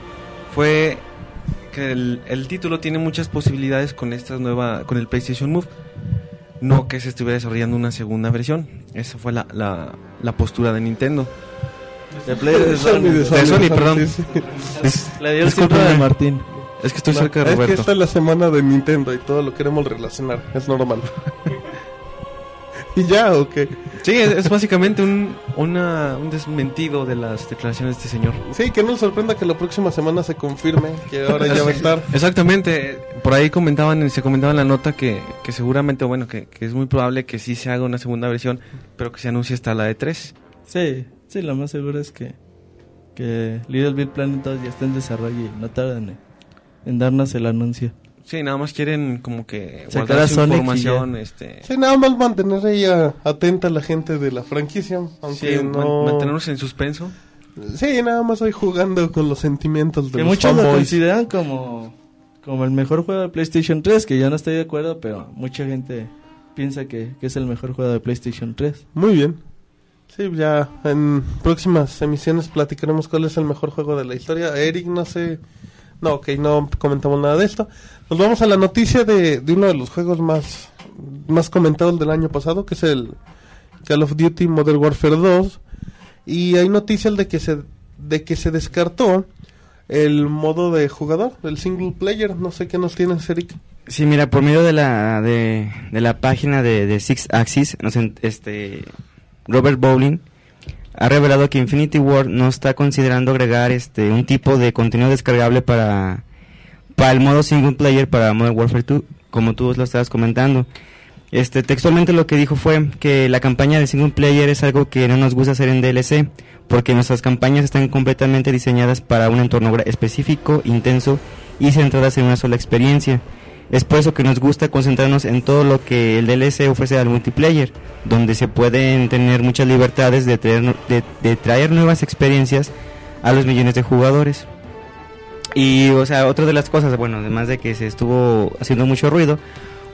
fue que el, título tiene muchas posibilidades con esta nueva con el PlayStation Move no que se estuviera desarrollando una segunda versión. Esa fue la, la postura de Nintendo. De Play de Sony, Sony. de Sony, perdón. sí, sí. Es, Le dio el de Martín. es que estoy No, cerca de es que Roberto. esta es la semana de Nintendo y todo lo queremos relacionar. Es normal. ¿Y ya o qué? Sí, es, es básicamente un, una- un desmentido de las declaraciones de este señor. Sí, que no nos sorprenda que la próxima semana se confirme que ahora ya va a estar. Exactamente, por ahí comentaban, se comentaba en la nota que, que seguramente, bueno, que, que es muy probable que sí se haga una segunda versión, pero que se anuncie hasta la de 3. Sí, sí, lo más seguro es que, que Little Big Planet 2 ya está en desarrollo y no tardan en, en darnos el anuncio. Sí, nada más quieren como que Sacar guardar a su información, este, Sí, nada más mantener ahí a- atenta a la gente de la franquicia. Aunque sí, no. mantenernos en suspenso. Sí, nada más hoy jugando con los sentimientos de Que los muchos lo fanboys. consideran como, como el mejor juego de PlayStation 3, que yo no estoy de acuerdo, pero mucha gente piensa que, que es el mejor juego de PlayStation 3. Muy bien. Sí, ya en próximas emisiones platicaremos cuál es el mejor juego de la historia. Eric, no sé. No, ok, no comentamos nada de esto. Nos vamos a la noticia de, de uno de los juegos más, más comentados del año pasado, que es el Call of Duty Modern Warfare 2. Y hay noticias de que se, de que se descartó el modo de jugador, el single player. No sé qué nos tienes, Eric. Sí, mira, por medio de la, de, de la página de, de Six Axis, este, Robert Bowling ha revelado que Infinity Ward no está considerando agregar este un tipo de contenido descargable para, para el modo single player para Modern Warfare 2, como tú lo estabas comentando. Este, textualmente lo que dijo fue que la campaña de single player es algo que no nos gusta hacer en DLC, porque nuestras campañas están completamente diseñadas para un entorno específico, intenso y centradas en una sola experiencia. Es por eso que nos gusta concentrarnos en todo lo que el DLC ofrece al multiplayer, donde se pueden tener muchas libertades de traer, de, de traer nuevas experiencias a los millones de jugadores. Y, o sea, otra de las cosas, bueno, además de que se estuvo haciendo mucho ruido,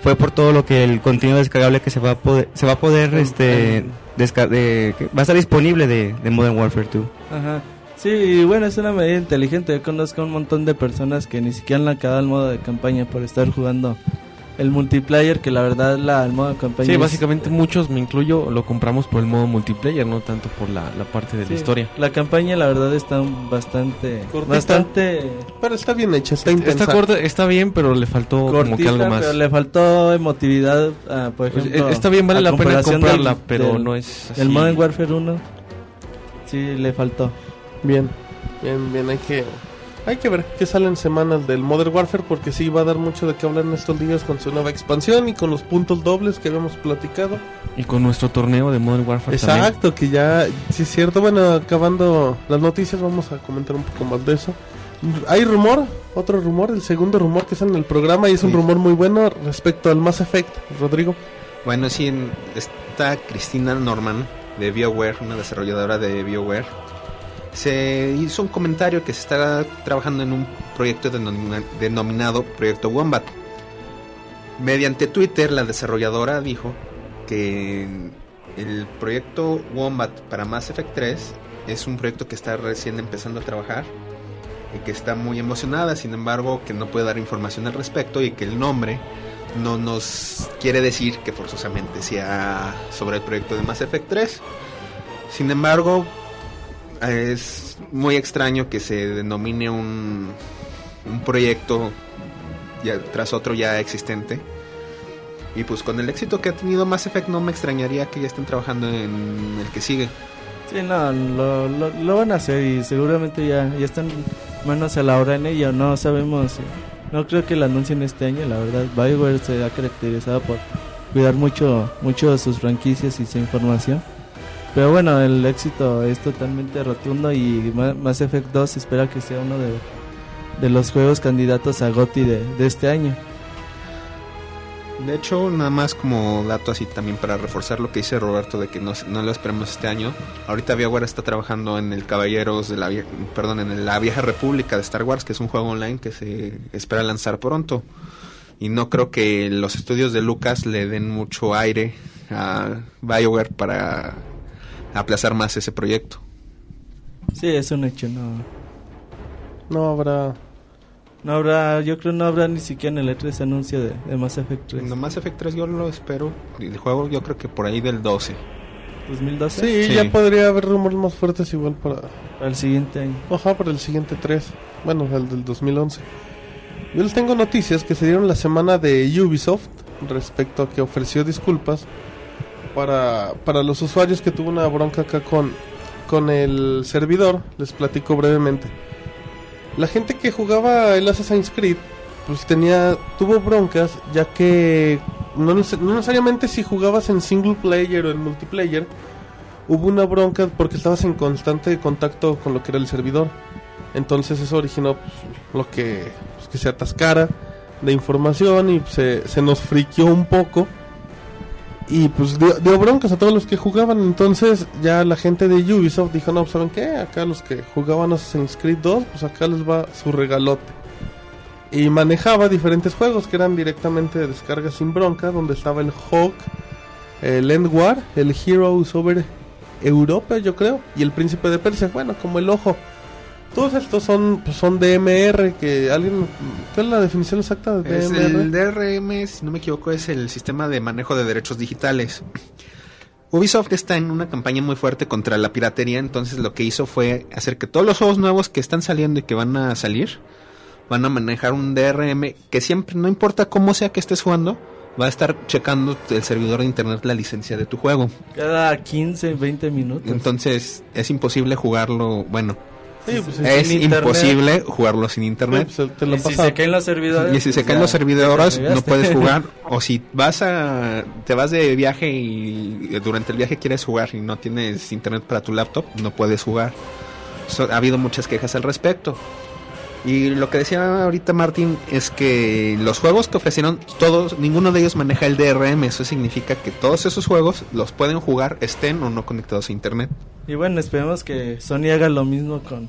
fue por todo lo que el contenido descargable que se va a poder, se va a poder, este, desca- de- va a estar disponible de, de Modern Warfare 2. Ajá. Sí, bueno, es una medida inteligente. Yo conozco a un montón de personas que ni siquiera han acabado el modo de campaña por estar jugando el multiplayer, que la verdad la, el modo de campaña Sí, es- básicamente muchos, me incluyo, lo compramos por el modo multiplayer, no tanto por la, la parte de sí, la historia. La campaña la verdad está bastante... Cortita. Bastante... Pero está bien hecha, está intensa. Está corta, está bien, pero le faltó como que algo más. pero le faltó emotividad, ah, por Pues, ejemplo... eh, está bien, vale la pena comprarla, del- pero del- no es así. El Modern Warfare 1, sí, le faltó. Bien, bien, bien, hay que, hay que ver qué salen semanas del Modern Warfare porque sí va a dar mucho de qué hablar en estos días con su nueva expansión y con los puntos dobles que habíamos platicado. Y con nuestro torneo de Modern Warfare también. Exacto, que ya, sí es cierto, bueno, acabando las noticias vamos a comentar un poco más de eso. Hay rumor, otro rumor, el segundo rumor que está en el programa y es un rumor muy bueno respecto al Mass Effect, Rodrigo. Bueno, sí, en- está Cristina Norman de BioWare, una desarrolladora de BioWare. Se hizo un comentario que se está trabajando en un proyecto denomina- denominado Proyecto Wombat. Mediante Twitter, la desarrolladora dijo que el proyecto Wombat para Mass Effect 3 es un proyecto que está recién empezando a trabajar y que está muy emocionada, sin embargo, que no puede dar información al respecto y que el nombre no nos quiere decir que forzosamente sea sobre el proyecto de Mass Effect 3. Sin embargo, es muy extraño que se denomine un, un proyecto ya, tras otro ya existente. Y pues con el éxito que ha tenido Mass Effect no me extrañaría que ya estén trabajando en el que sigue. Sí, no, lo, lo, van a hacer y seguramente ya, ya están manos a la obra en ello. No sabemos, no creo que lo anuncien este año, la verdad. Bioware se ha caracterizado por cuidar mucho, mucho de sus franquicias y su información. Pero bueno, el éxito es totalmente rotundo y Ma- Mass Effect 2 espera que sea uno de, de los juegos candidatos a GOTY de, este año. De hecho, nada más como dato así también para reforzar lo que dice Roberto de que no, no lo esperemos este año. Ahorita BioWare está trabajando en el Caballeros de la perdón, en la Vieja República de Star Wars, que es un juego online que se espera lanzar pronto. Y no creo que los estudios de Lucas le den mucho aire a BioWare para aplazar más ese proyecto. Sí, es un hecho, no. No habrá No habrá, yo creo no habrá ni siquiera en el E3 anuncio de, de Mass Effect 3. No Mass Effect 3 yo lo espero. El juego yo creo que por ahí del 12. 2012 Sí, Sí. ya podría haber rumores más fuertes igual para... para el siguiente año. Ajá, para el siguiente 3. Bueno, el del 2011. Yo les tengo noticias que se dieron la semana de Ubisoft respecto a que ofreció disculpas para, para los usuarios que tuvo una bronca acá con, con el servidor. Les platico brevemente. La gente que jugaba el Assassin's Creed pues tenía tuvo broncas ya que no, no necesariamente si jugabas en single player o en multiplayer hubo una bronca porque estabas en constante contacto con lo que era el servidor. Entonces eso originó pues, lo que, pues, que se atascara de información y se, se nos friqueó un poco. Y pues dio, broncas a todos los que jugaban. Entonces ya la gente de Ubisoft dijo, no, pues, ¿saben qué? Acá los que jugaban Assassin's Creed 2, pues acá les va su regalote. Y manejaba diferentes juegos que eran directamente de descarga sin bronca, donde estaba el Hawk, el End War, el Heroes Over Europa, yo creo, y el Príncipe de Persia, bueno, como el ojo. Todos estos son pues, son DMR, que alguien... ¿Cuál es la definición exacta de Es DMR? el DRM, si no me equivoco, es el sistema de manejo de derechos digitales. Ubisoft está en una campaña muy fuerte contra la piratería, entonces lo que hizo fue hacer que todos los juegos nuevos que están saliendo y que van a salir van a manejar un DRM que siempre, no importa cómo sea que estés jugando, va a estar checando el servidor de internet la licencia de tu juego. Cada 15, 20 minutos. Entonces es imposible jugarlo, bueno, Sí, pues, es internet. imposible jugarlo sin sí, internet. pues, te lo y si se caen los servidores. Y si se pues caen ya, los servidores, te no puedes jugar. O si vas a. Te vas de viaje y durante el viaje quieres jugar y no tienes internet para tu laptop, no puedes jugar. So- ha habido muchas quejas al respecto. Y lo que decía ahorita Martín es que los juegos que ofrecieron, todos, ninguno de ellos maneja el DRM. Eso significa que todos esos juegos los pueden jugar, estén o no conectados a internet. Y bueno, esperemos que Sony haga lo mismo con,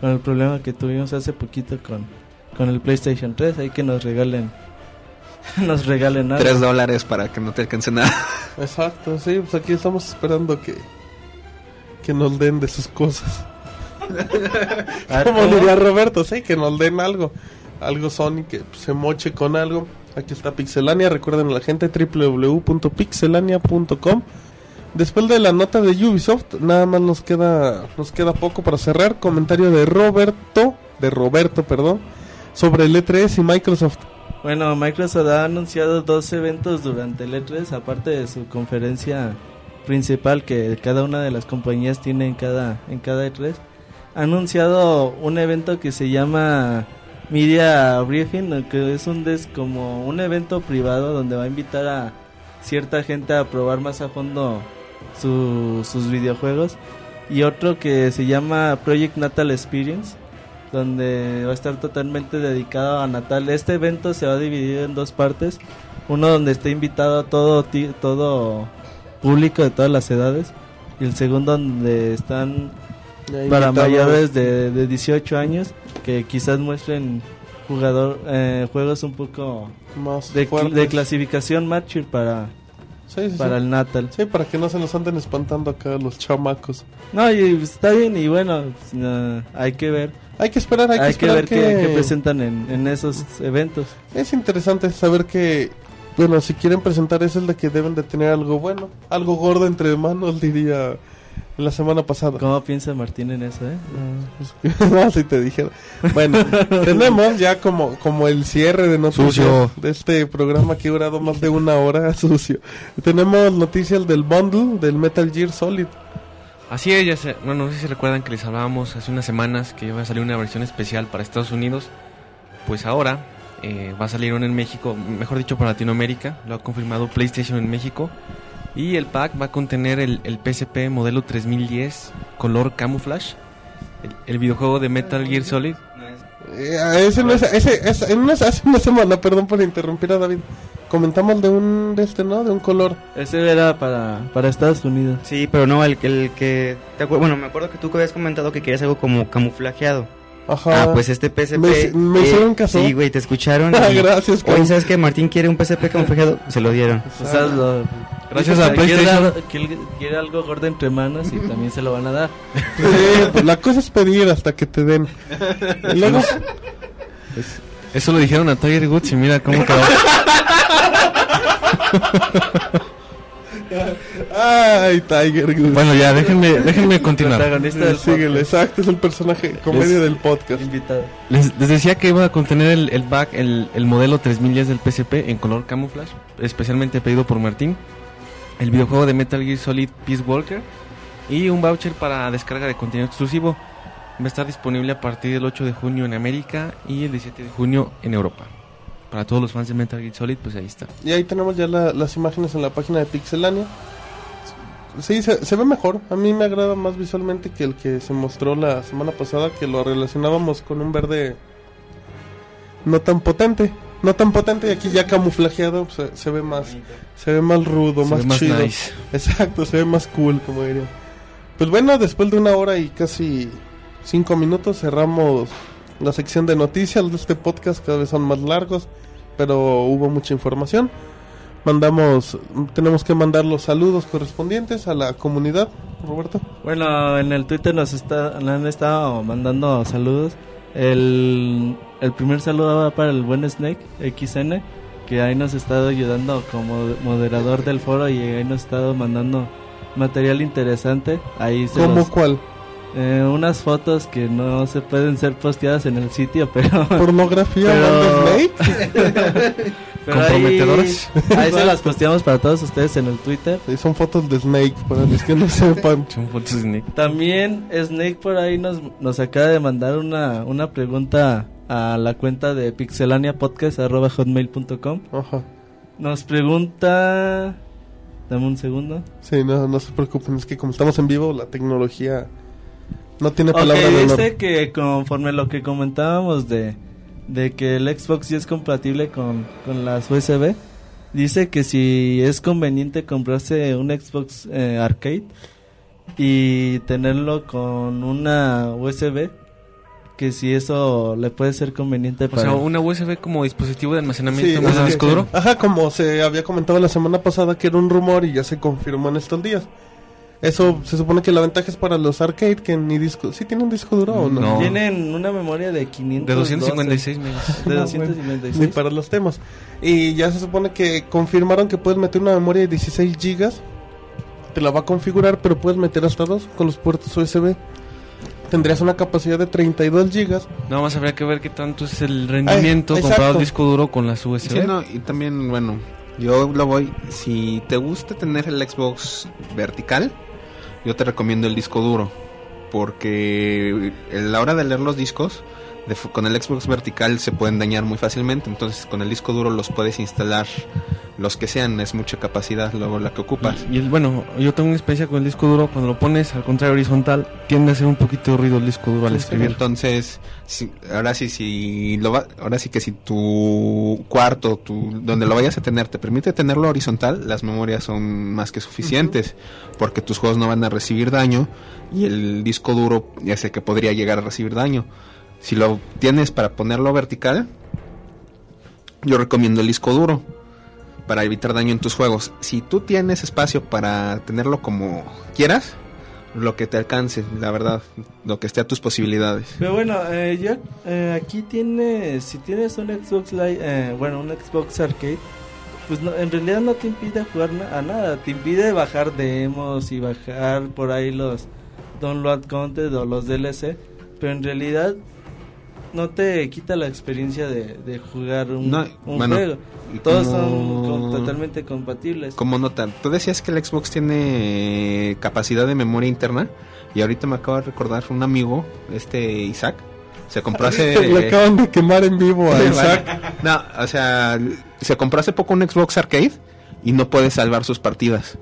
con el problema que tuvimos hace poquito con, con el PlayStation 3. Hay que nos regalen. nos regalen algo. Tres dólares para que no te alcance nada. Exacto, sí, pues aquí estamos esperando que, que nos den de sus cosas. Como diría Roberto, sí, que nos den algo. Algo Sony que se moche con algo. Aquí está Pixelania, recuerden a la gente www.pixelania.com. Después de la nota de Ubisoft, nada más nos queda nos queda poco para cerrar. Comentario de Roberto, de Roberto, perdón, sobre el E3 y Microsoft. Bueno, Microsoft ha anunciado dos eventos durante el E3, aparte de su conferencia principal que cada una de las compañías tiene en cada, en cada E3. Anunciado un evento que se llama Media Briefing, que es un des como un evento privado donde va a invitar a cierta gente a probar más a fondo su- sus videojuegos. Y otro que se llama Project Natal Experience, donde va a estar totalmente dedicado a Natal. Este evento se va a dividir en dos partes. Uno donde está invitado todo, ti- todo público de todas las edades. Y el segundo donde están para mayores de, de 18 años que quizás muestren jugador eh, juegos un poco más de, clasificación mature para, Sí, sí, para sí. el Natal. Sí, para que no se nos anden espantando acá los chamacos. No, y está bien y bueno, pues, no, hay que ver, Hay que esperar, hay, hay, que que, esperar ver que... qué, qué presentan en, en esos eventos. Es interesante saber que, bueno, si quieren presentar eso es de que deben de tener algo bueno, algo gordo entre manos, diría la semana pasada. ¿Cómo piensa Martín en eso, eh? no, si te dijera. Bueno, tenemos ya como, como el cierre de noticias Sucio. de este programa que ha durado más de una hora, sucio. Tenemos noticias del bundle del Metal Gear Solid. Así es, ya sé, bueno, no sé si recuerdan que les hablábamos hace unas semanas que iba a salir una versión especial para Estados Unidos. Pues ahora eh, va a salir una en México, mejor dicho para Latinoamérica, lo ha confirmado PlayStation en México. Y el pack va a contener el, el PSP modelo 3010 color camouflage, el, el videojuego de Metal Gear Solid. Eh, ese no es, ese, es- en una- hace una semana, perdón por interrumpir a David, comentamos de un, de este, ¿no? De un color. Ese era para, para Estados Unidos. Sí, pero no, el, el que... ¿te acuer- Bueno, me acuerdo que tú que habías comentado que querías algo como camuflajeado. Ajá. Ah, pues este PSP... Me- me hicieron caso. Sí, güey, te escucharon. Ah, y- gracias, Oye. ¿sabes que Martín quiere un PSP camuflajeado? Se lo dieron. O sea, lo- Gracias a que quiere PlayStation. Quiere, quiere algo gordo entre manos y también se lo van a dar. Sí, pues la cosa es pedir hasta que te den. Y luego, Eso lo dijeron a Tiger Woods y mira cómo quedó. Ay, Tiger Woods. bueno, ya, déjenme, déjenme continuar. Protagonista del Síguele, podcast. exacto, es el personaje comedia Es- del podcast. Invitado. Les, les decía que iba a contener el, el back, el, el modelo 3010 del PSP en color camouflage, especialmente pedido por Martín. El videojuego de Metal Gear Solid Peace Walker y un voucher para descarga de contenido exclusivo. Va a estar disponible a partir del 8 de junio en América y el 17 de junio en Europa. Para todos los fans de Metal Gear Solid, pues ahí está. Y ahí tenemos ya la- las imágenes en la página de Pixelania. Sí, se ve mejor. A mí me agrada más visualmente que el que se mostró la semana pasada, que lo relacionábamos con un verde no tan potente. No tan potente y aquí ya camuflajeado pues, se, se ve más se ve más rudo, Se más, ve más chido. nice. Exacto, se ve más cool, como diría. Pues bueno, después de una hora y casi cinco minutos cerramos la sección de noticias de este podcast. Cada vez son más largos, pero hubo mucha información. Mandamos, tenemos que mandar los saludos correspondientes a la comunidad, Roberto. Bueno, en el Twitter nos está, nos han estado mandando saludos. El, el primer saludo va para el buen Snake XN, que ahí nos ha estado ayudando como moderador del foro y ahí nos ha estado mandando material interesante. Ahí se ¿Cómo los- cuál? eh, unas fotos que no se pueden ser posteadas en el sitio, pero ¿Pornografía Pero- Snake? Pero ahí- Comprometedoras. Ahí, se las posteamos para todos ustedes en el Twitter. Sí, son fotos de Snake, para los que no sepan. Son fotos de Nick. También Snake por ahí nos, nos acaba de mandar una, una pregunta a la cuenta de pixelaniapodcast.hotmail.com Ajá. Nos pregunta... Dame un segundo. Sí, no, no se preocupen, es que como estamos en vivo, la tecnología no tiene palabra de honor. dice que conforme lo que comentábamos de, de que el Xbox sí es compatible con, con las USB, dice que si es conveniente comprarse un Xbox eh, Arcade y tenerlo con una USB, que si eso le puede ser conveniente O para... sea, una USB como dispositivo de almacenamiento Sí, más disco duro. Ajá, como se había comentado la semana pasada que era un rumor y ya se confirmó en estos días. Eso se supone que la ventaja es para los arcade que ni disco. ¿Sí tiene un disco duro o no? No. Tienen una memoria de 500 De 256 megas. De No, 256. Ni para los temas. Y ya se supone que confirmaron que puedes meter una memoria de 16 gigas. Te la va a configurar, pero puedes meter hasta dos con los puertos USB. Tendrías una capacidad de 32 gigas. Nada más habría que ver qué tanto es el rendimiento Ay, comparado al disco duro con las USB. Sí, no, y también, bueno, yo lo voy. Si te gusta tener el Xbox vertical, yo te recomiendo el disco duro. Porque a la hora de leer los discos, de con el Xbox vertical se pueden dañar muy fácilmente. Entonces, con el disco duro los puedes instalar los que sean. Es mucha capacidad luego la que ocupas. Y, y el, bueno, yo tengo una experiencia con el disco duro. Cuando lo pones al contrario horizontal, tiende a hacer un poquito de ruido el disco duro al escribir. Entonces, si- ahora sí, si lo va, ahora sí que si tu cuarto, tu, donde lo vayas a tener, te permite tenerlo horizontal, las memorias son más que suficientes, porque tus juegos no van a recibir daño y el disco duro ya sé que podría llegar a recibir daño. Si lo tienes para ponerlo vertical, yo recomiendo el disco duro para evitar daño en tus juegos. Si tú tienes espacio para tenerlo como quieras, lo que te alcance, la verdad, lo que esté a tus posibilidades. Pero bueno, eh, ya eh, aquí tienes, si tienes un Xbox Live, eh, bueno, un Xbox Arcade, pues no, en realidad no te impide jugar a nada, te impide bajar demos y bajar por ahí los download content o los DLC, pero en realidad no te quita la experiencia de, de jugar un, No, un bueno, juego. Todos como- son totalmente compatibles. Como nota, tú decías que el Xbox tiene capacidad de memoria interna y ahorita me acabo de recordar un amigo, este Isaac, se compró hace... Le acaban de quemar en vivo a Isaac. no, o sea, se compró hace poco un Xbox Arcade y no puede salvar sus partidas.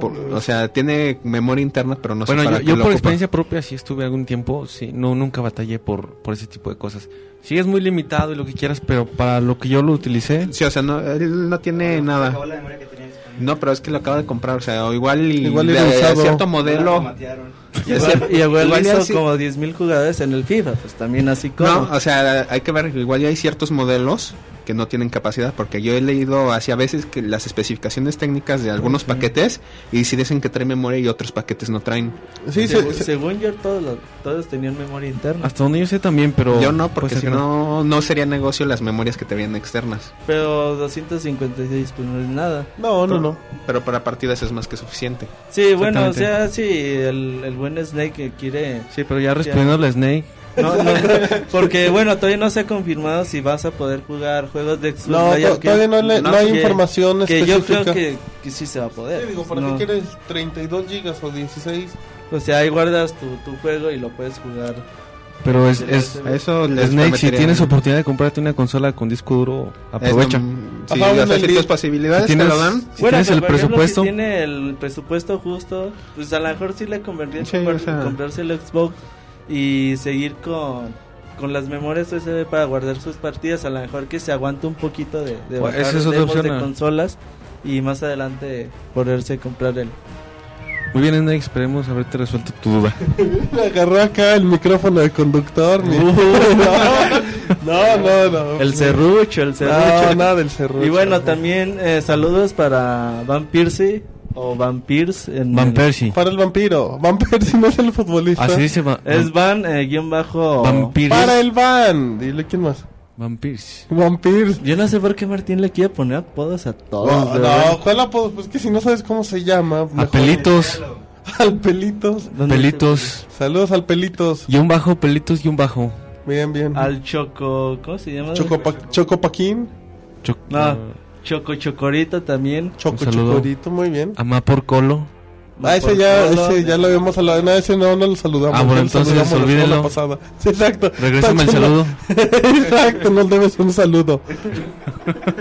Por- o sea, tiene memoria interna, pero no sé Bueno, para yo, qué yo lo por ocupa. experiencia propia sí estuve algún tiempo, sí, no nunca batallé por, por ese tipo de cosas. Sí es muy limitado y lo que quieras, pero para lo que yo lo utilicé, Sí, o sea, no, él no tiene nada. No, pero es que lo acaba de comprar, o sea, o igual y Igual de, usado. cierto modelo. Y igual, igual hizo sí- como 10.000 jugadores en el FIFA, pues también así como... No, o sea, hay que ver, igual ya hay ciertos modelos que no tienen capacidad, porque yo he leído hacia veces que las especificaciones técnicas de algunos paquetes y si dicen que trae memoria y otros paquetes no traen. Sí, según, se- se- según yo, todos, los- todos tenían memoria interna. Hasta donde yo sé también, pero... yo no, porque pues, si no, no sería negocio las memorias que te vienen externas. Pero 256, pues no es nada. no, no, no. Pero para partidas es más que suficiente. Sí, bueno, o sea, sí, el, el buen Snake quiere... Sí, pero ya respondiendo a la Snake, No, no, porque bueno, todavía no se ha confirmado si vas a poder jugar juegos de Xbox. No, to- que- todavía no, le- no hay que- información Que yo específica. creo que, que sí se va a poder. Sí, digo, ¿para No, qué quieres 32 gigas o 16? O sea, ahí guardas tu, tu juego y lo puedes jugar. pero es... Es Eso les Snake, si tienes oportunidad de comprarte una consola con disco duro, aprovecha. Ajá, Sí, bueno, el- posibilidades si te tienes- lo dan. Si tienes que, el por ejemplo, presupuesto... si tiene el presupuesto justo, pues a lo mejor sí le convendría Sí, comprar- o sea- comprarse el Xbox y seguir con, con las memorias USB para guardar sus partidas. A lo mejor que se aguante un poquito de, de Bueno, bajar esa es otra demos opción, de consolas y más adelante poderse comprar el. Muy bien, Snake, esperemos haberte resuelto tu duda. Me agarró acá el micrófono de conductor. mi- no, no, no. El serrucho, el No, serrucho. nada del cerro. y bueno, también eh, saludos para Van Persie o Van Pierce. En Van el- Persie. Para el vampiro. Van Persie no es el futbolista. Así dice Va- Es Van eh, guion bajo. Van Pierce. Para el van. Dile quién más. Van Pierce. Vampires. Yo no sé por qué Martín le quiere poner apodos a todos. No, no, ¿cuál apodo? Pues que si no sabes cómo se llama. A mejor- Pelitos. Al Pelitos. ¿Dónde Pelitos. Saludos al Pelitos. Y un bajo, Pelitos y un bajo. Bien, bien. Al Choco. ¿Cómo se llama? Chocopa- Chocopaquín. Choc- No, Choco Chocorito también. Choco. Chocorito, muy bien. Amá por Colo. Ah, ese ya, ese ya lo habíamos hablado. No, ese no, no lo saludamos. Ah, bueno, entonces olvídelo. pasada. Sí, exacto. Regrésame el saludo. exacto, nos debes un saludo.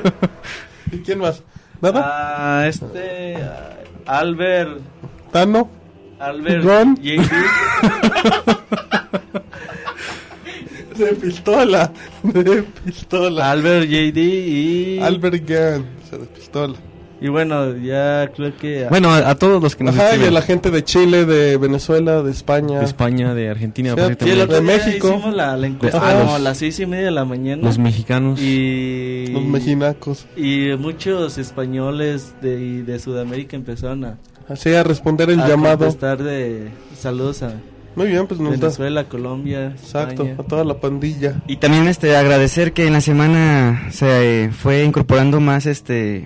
¿Y quién más? ¿Nada? Ah, este. ah, Albert. ¿Tano? Albert. Ron. De pistola. De pistola. Albert JD y. Albert Gann. o sea, de pistola. Y bueno, ya creo que. Bueno, a, a todos los que nos Ajá, y a escriben. la gente de Chile, de Venezuela, de España. De España, de Argentina, Sí, sí, el otro de día México. Hicimos la, la encuesta Ah, como los- a las seis y media de la mañana. los mexicanos. Y. Los meginacos. Y muchos españoles de, de Sudamérica empezaron a, Así a responder el a llamado. de saludos a Muy bien, pues nos da. Venezuela, Colombia, Exacto, España. a toda la pandilla. Y también este agradecer que en la semana se eh, fue incorporando más este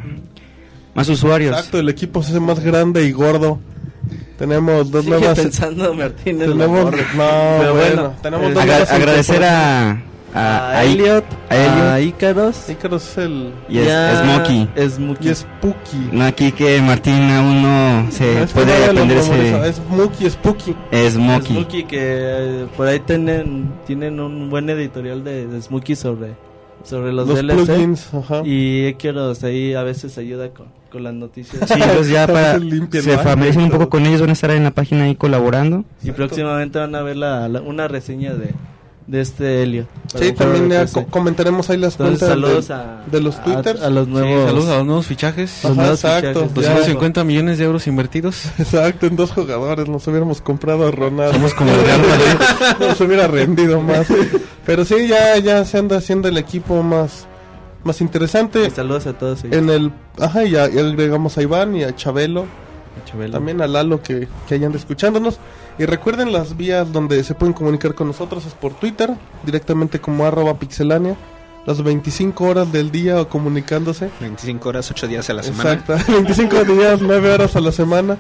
más usuarios. Exacto, el equipo se hace más grande y gordo. Tenemos dos Sigue nuevas. pensando Martín Tenemos, no, Pero bueno, bueno, tenemos dos Agra- nuevas agradecer a a, a, Elliot, a Elliot. a Ícaros Ícaros es el. y es, Smokey. Smokey. Y es Puki. No aquí que Martín aún no se Es que puede aprenderse memoriza, Es Muki, es Puki. Smokey. Smokey que eh, por ahí tienen tienen un buen editorial de, de Smokey sobre sobre los, Los DLC plugins, ajá. y Ícaros ahí a veces ayuda con, con las noticias Sí, pues ya para veces limpian, se ¿no? familiaricen un poco con ellos, van a estar en la página ahí colaborando. y próximamente van a ver la, la- una reseña de, de este Helio Sí, también de ya co- comentaremos ahí las Entonces, cuentas saludos de, a, de los a- twitters. a, los Sí, nuevos saludos a los nuevos fichajes. los Ajá, nuevos exacto. fichajes. Ya. 250 millones de euros invertidos. Exacto, en dos jugadores nos hubiéramos comprado a Ronaldo. Somos como el Real Madrid. nos hubiera rendido más. Pero sí, ya, ya se anda haciendo el equipo más, más interesante. Y saludos a todos ellos. En el, ajá, y ya, y agregamos a Iván y a Chabelo, Chabelo. también a Lalo que, que hayan escuchándonos. Y recuerden las vías donde se pueden comunicar con nosotros es por Twitter, directamente como arroba pixelania, las 25 horas del día o comunicándose. 25 horas, 8 días a la semana. Exacto, 25 días, 9 horas a la semana.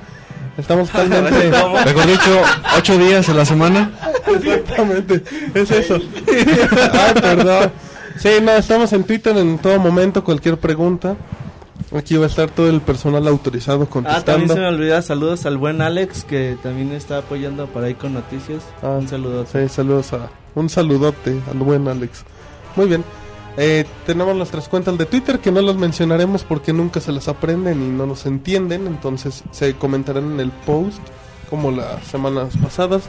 Estamos totalmente... Mejor dicho, 8 días a la semana. Exactamente, es eso. ah, perdón. Sí, no, estamos en Twitter en todo momento, cualquier pregunta. Aquí va a estar todo el personal autorizado Ah, también contestando. se me olvida saludos al buen Alex que también está apoyando por ahí con noticias. Ah, un saludo. Sí, saludos a un saludote al buen Alex. Muy bien. Eh, tenemos nuestras cuentas de Twitter que no las mencionaremos porque nunca se las aprenden y no nos entienden, entonces se comentarán en el post como las semanas pasadas.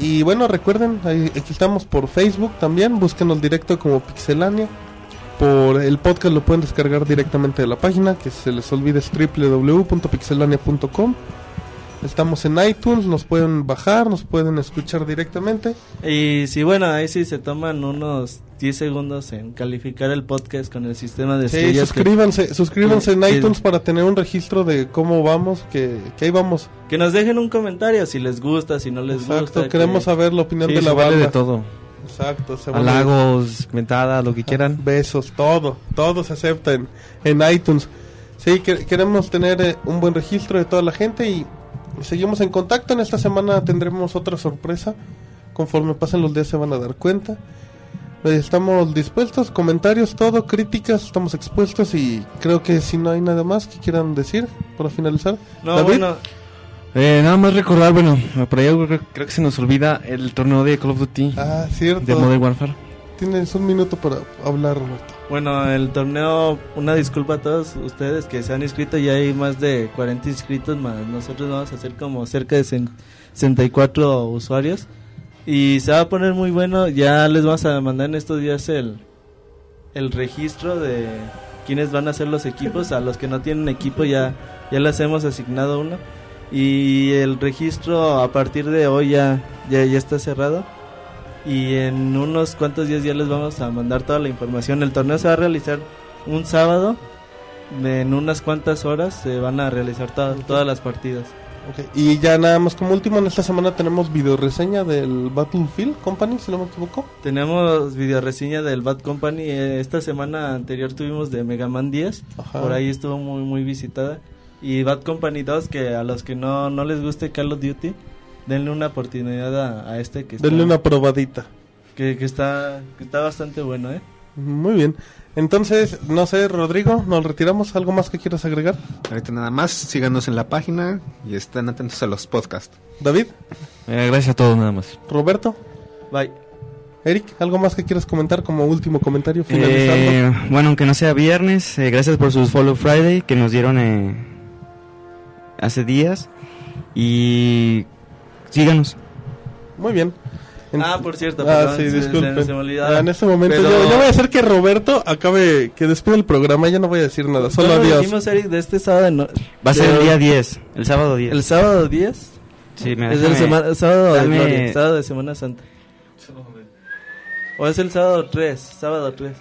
Y bueno, recuerden, aquí estamos por Facebook también, búsquenos directo como Pixelania. Por el podcast lo pueden descargar directamente de la página, que se les olvide es www.pixelania.com. Estamos en iTunes, nos pueden bajar, nos pueden escuchar directamente. Y si bueno, ahí sí se toman unos 10 segundos en calificar el podcast con el sistema de Sí, estrellas que- suscríbanse, suscríbanse en que- iTunes para tener un registro de cómo vamos, que, que ahí vamos. Que nos dejen un comentario si les gusta, si no les Exacto, gusta. queremos que- saber la opinión Sí, de la se vale banda. de todo. Exacto, se. Halagos, mentadas, lo que quieran. Besos, todo, todo se acepta en, en iTunes. Sí, que- queremos tener eh, un buen registro de toda la gente y seguimos en contacto. En esta semana tendremos otra sorpresa. Conforme pasen los días se van a dar cuenta. Eh, Estamos dispuestos, comentarios, todo, críticas, estamos expuestos y creo que si no hay nada más que quieran decir para finalizar. No, David, bueno, Eh, nada más recordar, bueno, por ahí creo, creo que se nos olvida el torneo de Call of Duty Ah, cierto. de Modern Warfare. Tienes un minuto para hablar, Roberto. bueno, el torneo, una disculpa a todos ustedes que se han inscrito, ya hay más de 40 inscritos, más nosotros vamos a hacer como cerca de cen- 64 usuarios. Y se va a poner muy bueno, ya les vamos a mandar en estos días el, el registro de quiénes van a ser los equipos. A los que no tienen equipo ya, ya les hemos asignado uno. Y el registro a partir de hoy ya, ya, ya está cerrado. Y en unos cuantos días ya les vamos a mandar toda la información. El torneo se va a realizar un sábado. En unas cuantas horas se van a realizar to- todas las partidas. Ok, Y ya nada más como último, en esta semana tenemos video reseña del Battlefield Company, si no me equivoco. Tenemos video reseña del Bad Company. eh, Esta semana anterior tuvimos de Mega Man 10. Ajá. Por ahí estuvo muy muy visitada. Y Bad Company 2, que a los que no, no les guste Call of Duty, denle una oportunidad a, a este que está, Denle una probadita. que, que está, que está bastante bueno, ¿eh? Muy bien. Entonces, no sé, Rodrigo, nos retiramos. ¿Algo más que quieras agregar? Ahorita nada más, síganos en la página y estén atentos a los podcasts. David, Eh, gracias a todos nada más. Roberto, Bye. Eric, ¿algo más que quieras comentar como último comentario finalizando? Eh, bueno, aunque no sea viernes, eh, gracias por sus Follow Friday que nos dieron eh, hace días. Y síganos. Muy bien. En- Ah, por cierto, Ah, sí, se- disculpen. se- se me olvidaba. Ah, en este momento Pero- yo, yo voy a hacer que Roberto acabe, que despide el programa, ya no voy a decir nada, solo ¿Cuándo adiós. dijimos, Eric, de este sábado? no- Va a ser de- el día 10, el sábado 10. ¿El sábado 10? Sí, me es el déjame- sema- sábado, de dame- Gloria, sábado de Semana Santa. ¿O es el sábado 3? Sábado 3.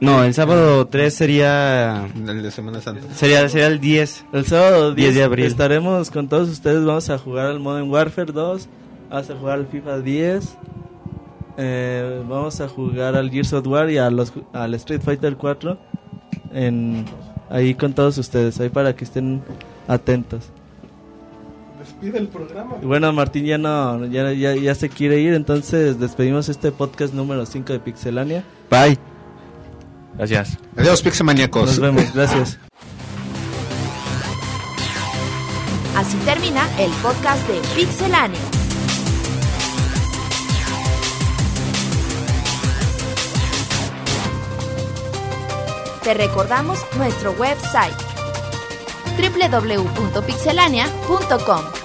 No, el sábado 3 sería El de Semana Santa. sería, sería el 10. El sábado 10, 10 de abril. estaremos con todos ustedes. Vamos a jugar al Modern Warfare 2. Vamos a jugar al FIFA 10. eh, vamos a jugar al Gears of War y a los, al Street Fighter 4. En, ahí con todos ustedes. Ahí para que estén atentos. Despide el programa. Y bueno, Martín ya no ya, ya, ya se quiere ir. Entonces despedimos este podcast número 5 de Pixelania. Bye. Gracias. Adiós, Pixemaniacos. Nos vemos. Gracias. Así termina el podcast de Pixelania. Te recordamos nuestro website www.pixelania.com